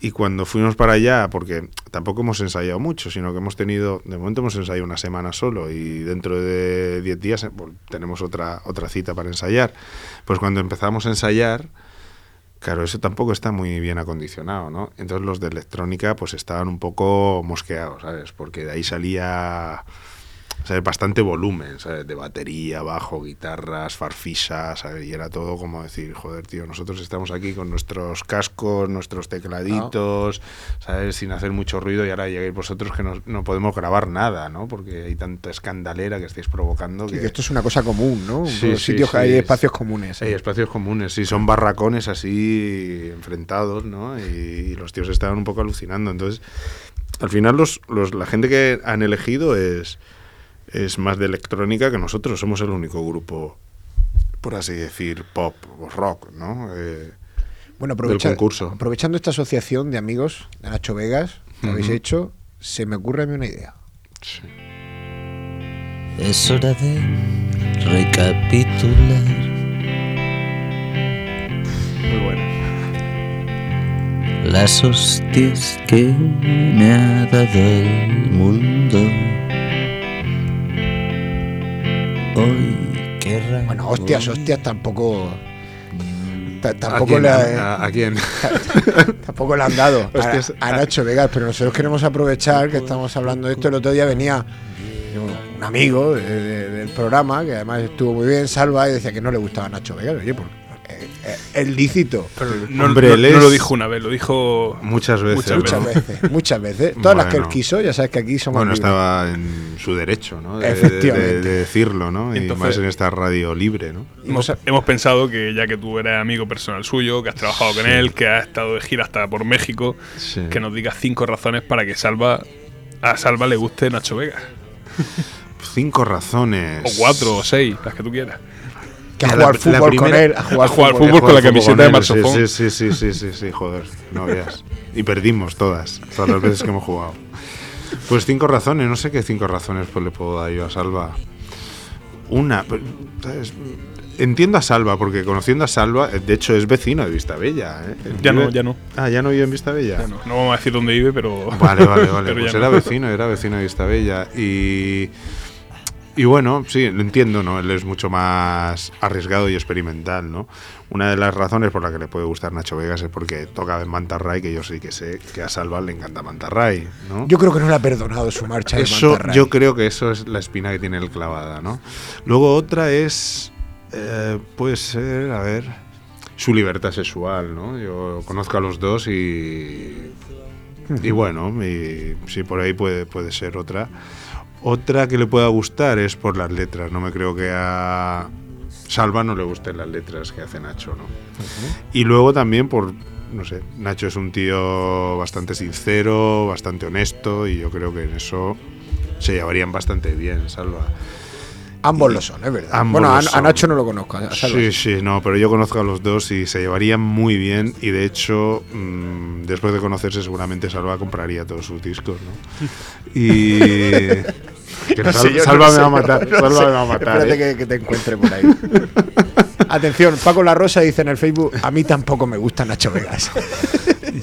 C: Y cuando fuimos para allá, porque tampoco hemos ensayado mucho, sino que hemos tenido, de momento hemos ensayado una semana solo y dentro de 10 días eh, vol- tenemos otra, otra cita para ensayar. Pues cuando empezamos a ensayar, Claro, eso tampoco está muy bien acondicionado, ¿no? Entonces los de electrónica pues estaban un poco mosqueados, ¿sabes? Porque de ahí salía ¿sabes? bastante volumen, ¿sabes? De batería, bajo, guitarras, farfisas, ¿sabes? Y era todo como decir, joder, tío, nosotros estamos aquí con nuestros cascos, nuestros tecladitos, ¿sabes? Sin hacer mucho ruido y ahora llegáis vosotros que no, no podemos grabar nada, ¿no? Porque hay tanta escandalera que estáis provocando
A: Y
C: que...
A: que esto es una cosa común, ¿no?
C: Sí,
A: Los
C: sí,
A: sitios
C: sí,
A: hay
C: es-
A: espacios comunes. ¿eh?
C: Hay espacios comunes, sí, son barracones así enfrentados, ¿no? Y, los tíos estaban un poco alucinando. Entonces, al final los, los- la gente que han elegido es, es más de electrónica que nosotros. Somos el único grupo, por así decir, pop o rock, ¿no? Eh,
A: Bueno,
C: del
A: aprovecha-
C: concurso.
A: aprovechando esta asociación de amigos de Nacho Vegas que habéis hecho, se me ocurre a mí una idea.
C: sí.
E: Es hora de recapitular
B: Muy bueno.
E: las hostias que me ha dado el mundo. Hoy querrá.
A: Bueno, hostias, hostias, tampoco. ta-
C: ¿A
A: Tampoco
C: quién?
A: le,
C: ¿A- a- a quién?
A: tampoco le han dado a-
C: Hostias,
A: a,
C: a-
A: Nacho Vegas, pero nosotros queremos aprovechar que estamos hablando de esto. El otro día venía un, amigo de- de- del programa, que además estuvo muy bien, Salva, y decía que no le gustaba Nacho Vegas. Oye, pues eh, es lícito.
B: No,
C: Hombre,
B: no- lo dijo una vez, lo dijo
C: Muchas veces.
B: Muchas
A: veces, muchas veces. Todas las que él quiso, ya sabes que aquí somos
C: Bueno,
A: libres.
C: estaba en su derecho, ¿no? De,
A: Efectivamente.
C: de- de decirlo, ¿no? Y
B: Entonces-
C: más en esta radio libre, ¿no?
B: Hemos, hemos pensado que ya que tú eres amigo personal suyo, que has trabajado con él, que has estado de gira hasta por México,
C: Sí.
B: que nos digas cinco razones para que Salva a Salva le guste Nacho Vega.
C: Cinco razones.
B: O cuatro o seis, las que tú quieras.
A: Que a jugar
C: la
A: fútbol con él, a jugar,
B: a jugar
A: fútbol.
B: fútbol con la camiseta
C: con
B: de Marsofón.
C: Sí, sí, sí, sí, sí, sí, joder, no veas. Y perdimos todas, todas las veces que hemos jugado. Pues cinco razones, no sé qué cinco razones pues le puedo dar yo a Salva. Una, pero, ¿sabes? Entiendo a Salva, porque conociendo a Salva, eh, de hecho es vecino de Vistabella. ¿eh?
B: Ya no,
C: Vive-
B: ya no.
C: Ah, ya no vive en Vistabella.
B: Ya no, no vamos a decir dónde vive, pero.
C: Vale, vale, vale. pues era
B: no.
C: vecino, era vecino de Vistabella. Y, y bueno, sí, lo entiendo, ¿no? Él es mucho más arriesgado y experimental, ¿no? Una de las razones por la que le puede gustar Nacho Vegas es porque toca en Mantarray, que yo sí que sé que a Salva le encanta Mantarray, ¿no?
A: Yo creo que no le ha perdonado su marcha de
C: eso,
A: Mantarraya.
C: yo creo que eso es la espina que tiene él clavada, ¿no? Luego otra es, eh, puede ser, a ver, su libertad sexual, ¿no? Yo conozco a los dos y, y bueno, y, sí, por ahí puede, puede ser otra. Otra que le pueda gustar es por las letras, no me creo que a Salva no le gusten las letras que hace Nacho, ¿no? Y luego también por, no sé, Nacho es un tío bastante sincero, bastante honesto y yo creo que en eso se llevarían bastante bien, Salva.
A: Ambos
C: Y-
A: lo son, es verdad.
C: ambos
A: bueno, a. Nacho no lo conozco. a
C: Sí, sí, no, pero yo conozco a los dos y se llevarían muy bien y de hecho, mm, después de conocerse seguramente Salva compraría todos sus discos, ¿no? Y... que
A: No
C: Sal-
A: sé, yo
C: Salva
A: no
C: a matar,
A: no
C: Salva
A: sé.
C: a matar.
A: Espérate
C: ¿eh?
A: que, que te encuentre por ahí. Atención, Paco La Rosa dice en el Facebook, a mí tampoco me gusta Nacho Vegas.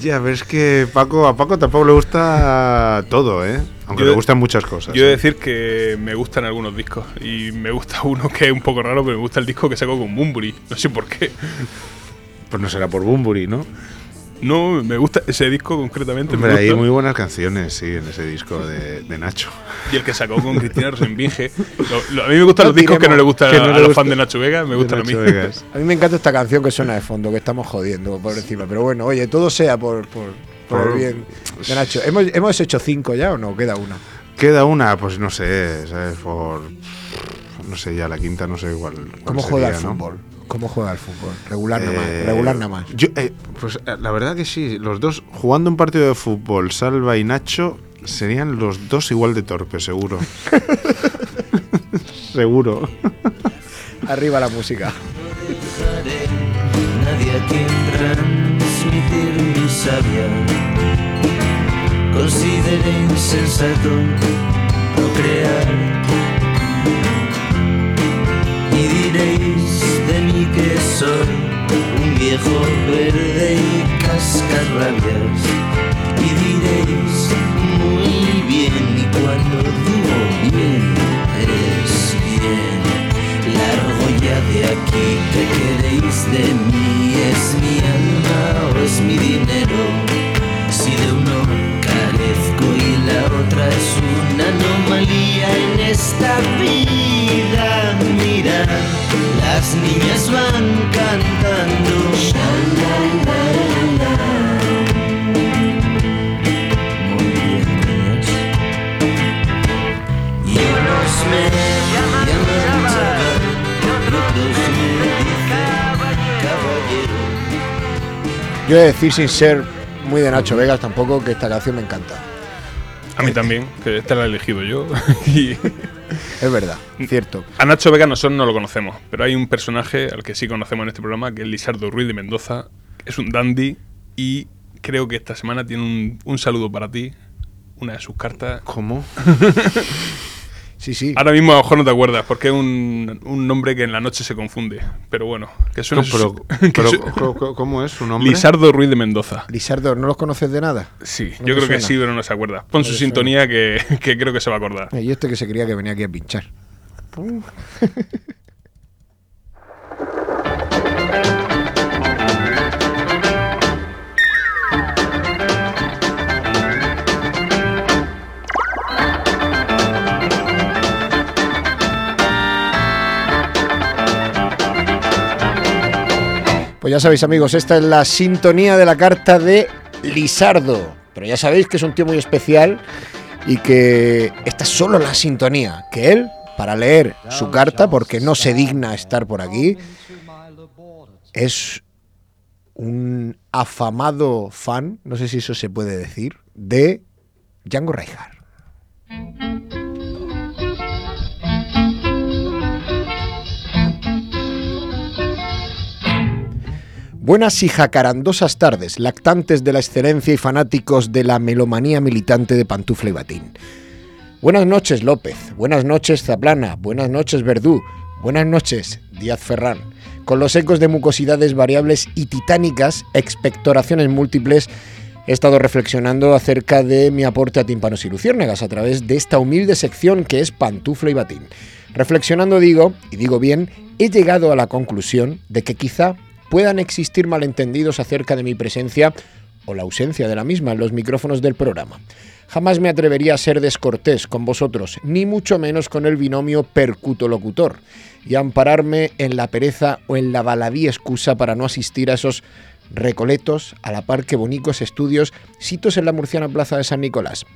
C: Ya ves que Paco, a Paco tampoco le gusta todo, ¿eh? Aunque
B: Yo-
C: le gustan muchas cosas.
B: Yo he de
C: ¿eh?
B: decir que me gustan algunos discos. Y me gusta uno que es un poco raro, pero me gusta el disco que sacó con Bumburi. No sé por qué.
C: Pues no será por Bumburi, ¿no?
B: No, me gusta ese disco concretamente.
C: Hombre, hay muy buenas canciones, sí, en ese disco de, de Nacho.
B: Y el que sacó con Cristina Rosenbinge. A mí me gustan
A: No
B: los discos que no le gustan
C: no
B: a los
C: gusta-
B: fans de Nacho Vega, me gustan a mí.
C: Vegas.
A: A mí me encanta esta canción que suena de fondo, que estamos jodiendo por encima. Pero bueno, oye, todo sea por, por, por el
C: Por-
A: bien de Nacho. ¿Hemos, ¿Hemos hecho cinco ya o no? Queda una.
C: Queda una, pues no sé, ¿sabes? Por. No sé, ya la quinta, no sé igual. cuál
A: ¿Cómo juega el fútbol? ¿Cómo juega el fútbol? Regular nada
C: Eh,
A: más. Regular nada más.
C: yo, eh, pues eh, la verdad que sí, los dos, jugando un partido de fútbol, Salva y Nacho, serían los dos igual de torpes, seguro. seguro.
A: Arriba la música.
E: dejaré nadie a quien transmitir mi sabia. Consideré insensato procrear. Y diréis mí que soy un viejo verde y cascarrabias. Y diréis muy bien, y cuando digo bien, es bien. Largo ya de aquí, ¿qué queréis de mí? ¿Es mi alma o es mi dinero? Si de uno carezco y la otra es una anomalía en esta vida, las niñas van cantando. Muy bien, niñas. Y unos me llaman chaval, otros me dicen caballero.
A: Yo he de decir, sin ser muy de Nacho Vegas tampoco, que esta canción me encanta.
B: A mí también, que esta la he elegido yo. y
A: Es verdad, cierto.
B: a Nacho Vega nosotros no lo conocemos, pero hay un personaje al que sí conocemos en este programa, que es Lisardo Ruiz de Mendoza. Es un dandy y creo que esta semana tiene un, un saludo para ti, una de sus cartas.
C: ¿Cómo?
A: Sí, sí.
B: Ahora mismo a lo mejor no te acuerdas, porque es un, un nombre que en la noche se confunde. Pero bueno, que suena...
C: pero,
B: que
C: pero,
B: su-
C: ¿Cómo es su nombre?
B: Lisardo Ruiz de Mendoza.
A: Lisardo, ¿no los conoces de nada?
B: Sí,
A: ¿No
B: yo creo que sí, pero no se acuerda. Pon su sintonía que, que creo que se va a acordar.
A: Eh, Y este que se creía que venía aquí a pinchar. Pues ya sabéis amigos, esta es la sintonía de la carta de Lisardo. Pero ya sabéis que es un tío muy especial y que esta es solo la sintonía. Que él, para leer su carta, porque no se digna estar por aquí, es un afamado fan, no sé si eso se puede decir, de Django Reinhardt. Buenas y jacarandosas tardes, lactantes de la excelencia y fanáticos de la melomanía militante de Pantufla y Batín. Buenas noches, López. Buenas noches, Zaplana. Buenas noches, Verdú. Buenas noches, Díaz Ferrán. Con los ecos de mucosidades variables y titánicas expectoraciones múltiples, he estado reflexionando acerca de mi aporte a tímpanos y luciérnagas a través de esta humilde sección que es Pantufla y Batín. Reflexionando digo, y digo bien, he llegado a la conclusión de que quizá puedan existir malentendidos acerca de mi presencia o la ausencia de la misma en los micrófonos del programa. Jamás me atrevería a ser descortés con vosotros, ni mucho menos con el binomio percuto-locutor, y ampararme en la pereza o en la baladí excusa para no asistir a esos recoletos, a la par que bonicos estudios, sitos en la murciana plaza de San Nicolás.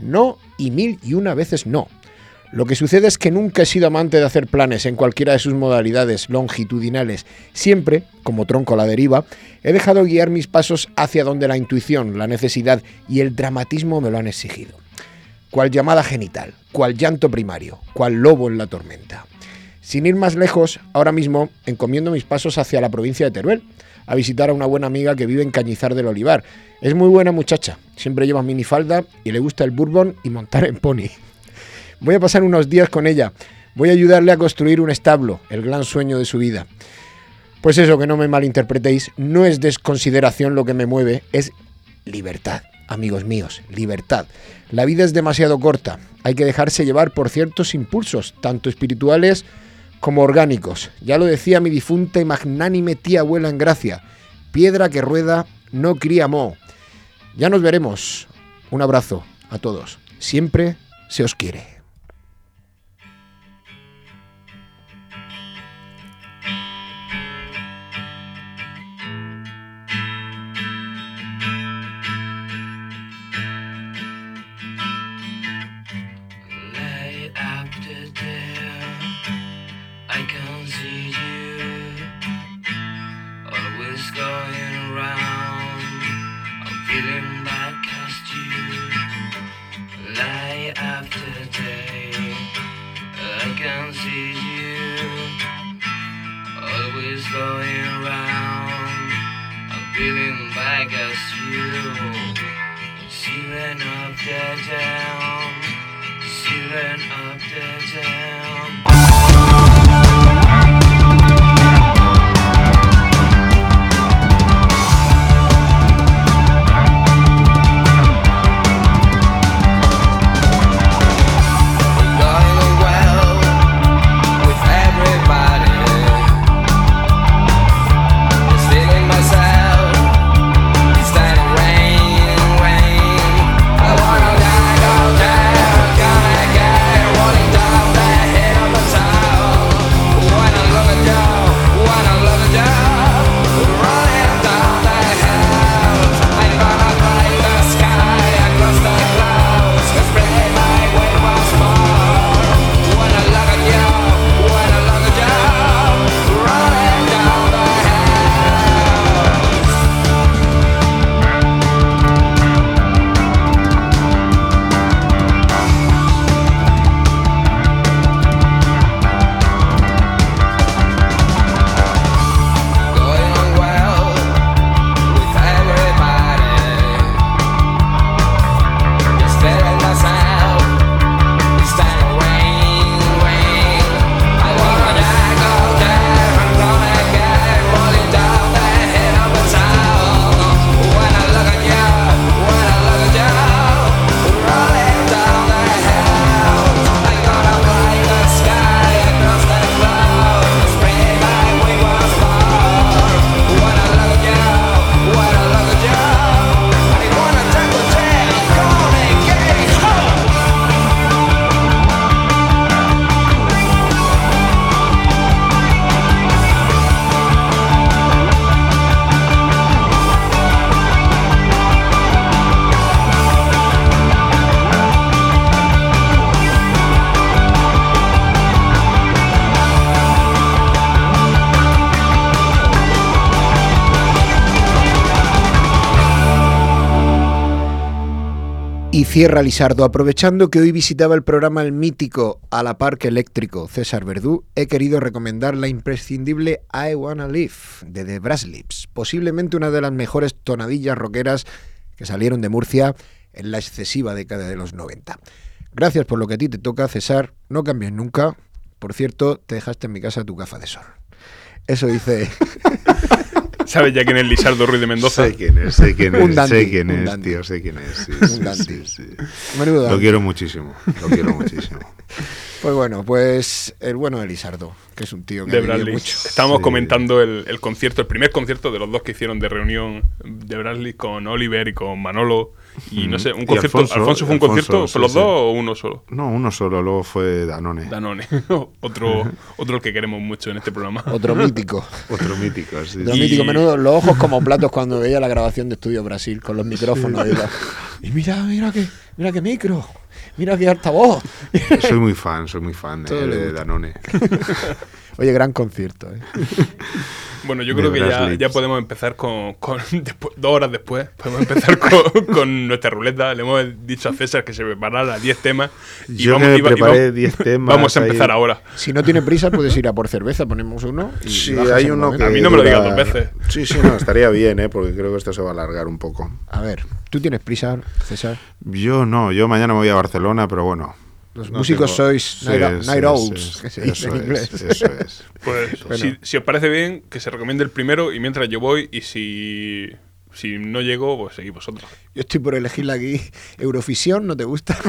A: No y mil y una veces no. Lo que sucede es que nunca he sido amante de hacer planes en cualquiera de sus modalidades longitudinales. Siempre, como tronco a la deriva, he dejado guiar mis pasos hacia donde la intuición, la necesidad y el dramatismo me lo han exigido. Cual llamada genital, cual llanto primario, cual lobo en la tormenta. Sin ir más lejos, ahora mismo encomiendo mis pasos hacia la provincia de Teruel, a visitar a una buena amiga que vive en Cañizar del Olivar. Es muy buena muchacha, siempre lleva minifalda y le gusta el bourbon y montar en pony. Voy a pasar unos días con ella, voy a ayudarle a construir un establo, el gran sueño de su vida. Pues eso, que no me malinterpretéis, no es desconsideración lo que me mueve, es libertad, amigos míos, libertad. La vida es demasiado corta, hay que dejarse llevar por ciertos impulsos, tanto espirituales como orgánicos. Ya lo decía mi difunta y magnánime tía abuela en Gracia, piedra que rueda no cría moho. Ya nos veremos. Un abrazo a todos. Siempre se os quiere.
F: Feeling back past you. Lay after day, I can see you always going around. I'm feeling back as you. Ceiling up the down, ceiling up the down.
A: Cierra Lisardo, aprovechando que hoy visitaba el programa El Mítico a la Parque Eléctrico César Verdú, he querido recomendar la imprescindible I Wanna Live de The Brasslips, posiblemente una de las mejores tonadillas rockeras que salieron de Murcia en la excesiva década de los 90. Gracias por lo que a ti te toca, César, no cambies nunca. Por cierto, te dejaste en mi casa tu gafa de sol. Eso dice
B: ¿Sabes ya quién es Lisardo Ruiz de Mendoza?
C: Sé quién es, sé quién es, sé quién
A: un
C: es, tío, sé quién es. sí,
A: Un
C: sí, sí, Lo quiero muchísimo, lo quiero muchísimo.
A: Pues bueno, pues el bueno de Lisardo, que es un tío que
B: de
A: mucho.
B: Estábamos
C: Sí.
B: comentando el, el concierto, el primer concierto de los dos que hicieron de reunión de Bradley con Oliver y con Manolo. Y no sé, un concierto.
C: Alfonso,
B: Alfonso, fue un
C: Alfonso,
B: concierto?
C: sí,
B: ¿Fue los
C: sí.
B: dos o uno solo?
C: No, uno solo, luego fue Danone.
B: Danone. otro, otro que queremos mucho en este programa.
A: Otro mítico.
C: Otro mítico, sí.
A: Otro
B: Y-
A: mítico, menudo, los ojos como platos cuando veía la grabación de Estudio Brasil con los micrófonos. Y, la- y mira, mira que, mira qué micro, mira qué altavoz.
C: Soy muy fan, soy muy fan de. Danone.
A: Oye, gran concierto. ¿eh?
B: Bueno, yo creo que ya, podemos empezar con, dos horas después, podemos empezar con, con nuestra ruleta. Le hemos dicho a César que se preparara 10 temas. Y
C: Yo que me preparé
B: va-
C: 10 temas
B: Vamos a
C: ahí.
B: empezar ahora.
A: Si no tiene prisa, puedes ir a por cerveza, ponemos uno. Y
C: Sí, hay uno que
B: A mí no me lo digas dos veces.
C: Sí, sí, no, estaría bien, ¿eh? porque creo que esto se va a alargar un poco.
A: A ver, ¿tú tienes prisa, César?
C: Yo no, yo mañana me voy a Barcelona, pero bueno.
A: Los
C: no
A: músicos
C: tengo-
A: sois night, owls,
C: sí,
A: que se dice
C: eso
A: en
C: es,
A: inglés.
C: Eso es.
B: Pues
A: Bueno.
B: si, si os parece bien, que se recomiende el primero y mientras yo voy y si, si no llego, pues seguís vosotros.
A: Yo estoy por elegirla aquí. Eurovisión, ¿no te gusta?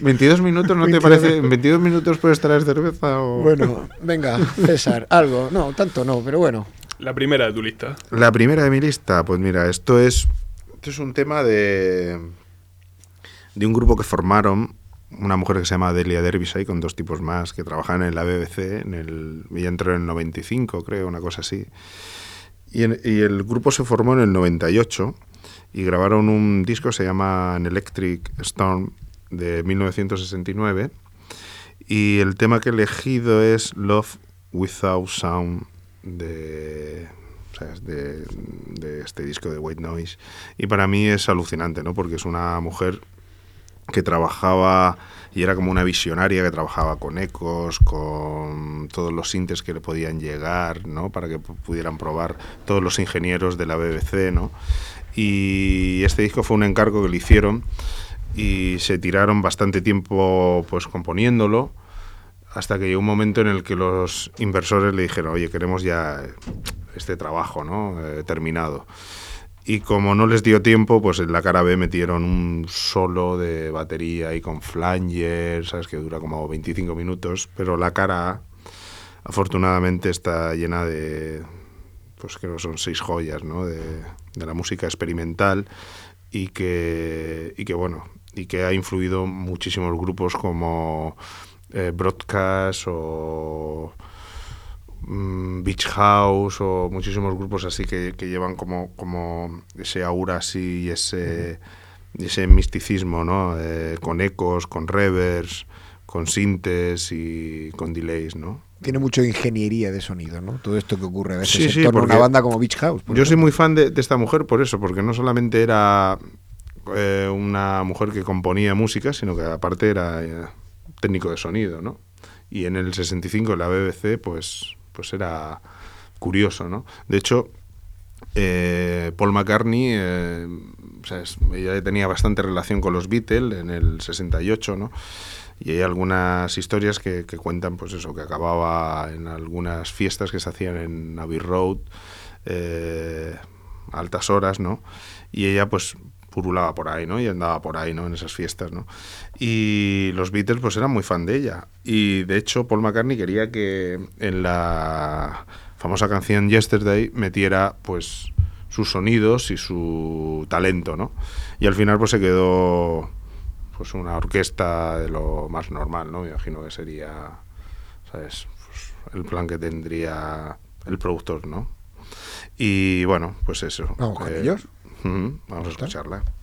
C: 22 minutos, ¿no te
A: 22
C: parece? ¿En 22 minutos puedes traer cerveza o...?
A: bueno, venga, César, algo. No, tanto no, pero bueno.
B: La primera de tu lista.
C: La primera de mi lista, pues mira, esto es, esto es un tema de, de un grupo que formaron una mujer que se llama Delia Derbyshire con dos tipos más que trabajaban en la BBC, en el, ella entró en el 95, creo, una cosa así. Y, el grupo se formó en el 98 y grabaron un disco que se llama An Electric Storm de 1969 y el tema que he elegido es Love Without Sound de, de este disco de White Noise. Y para mí es alucinante, ¿no? Porque es una mujer que trabajaba y era como una visionaria que trabajaba con ecos, con todos los sintes que le podían llegar, ¿no? Para que pu- pudieran probar todos los ingenieros de la BBC, ¿no? Y este disco fue un encargo que le hicieron y se tiraron bastante tiempo pues componiéndolo hasta que llegó un momento en el que los inversores le dijeron, oye, queremos ya este trabajo, ¿no? Eh, terminado. Y como no les dio tiempo, pues en la cara B metieron un solo de batería y con flanger, ¿sabes? Que dura como 25 minutos, pero la cara A, afortunadamente, está llena de, pues creo que son seis joyas, ¿no? De, de la música experimental y que, y que, bueno, y que ha influido muchísimos grupos como eh, Broadcast o mm, Beach House o muchísimos grupos así que, que llevan como, como ese aura así y ese, ese misticismo, ¿no? Eh, con ecos, con reverbs, con sintes y con delays, ¿no?
A: Tiene mucho ingeniería de sonido, ¿no? Todo esto que ocurre a veces
C: Sí,
A: en
C: sí,
A: torno a una banda como Beach House.
C: Yo soy muy fan de, de esta mujer por eso, porque no solamente era eh, una mujer que componía música, sino que aparte era eh, técnico de sonido, ¿no? Y en el 65 en la BBC, pues, pues era curioso, ¿no? De hecho, eh, Paul McCartney, eh, tenía bastante relación con los Beatles en el 68, ¿no? Y hay algunas historias que, cuentan, pues eso, que acababa en algunas fiestas que se hacían en Abbey Road, eh, altas horas, ¿no? Y ella, pues, purulaba por ahí, ¿no? Y andaba por ahí, ¿no? En esas fiestas, ¿no? Y los Beatles, pues, eran muy fan de ella. Y, de hecho, Paul McCartney quería que en la famosa canción Yesterday metiera, pues, sus sonidos y su talento, ¿no? Y al final, pues, se quedó pues una orquesta de lo más normal, ¿no? Me imagino que sería, ¿sabes? Pues, el plan que tendría el productor, ¿no? Y bueno, pues eso.
A: Vamos con
C: Eh,
A: ellos.
C: Ujú, vamos a escucharla.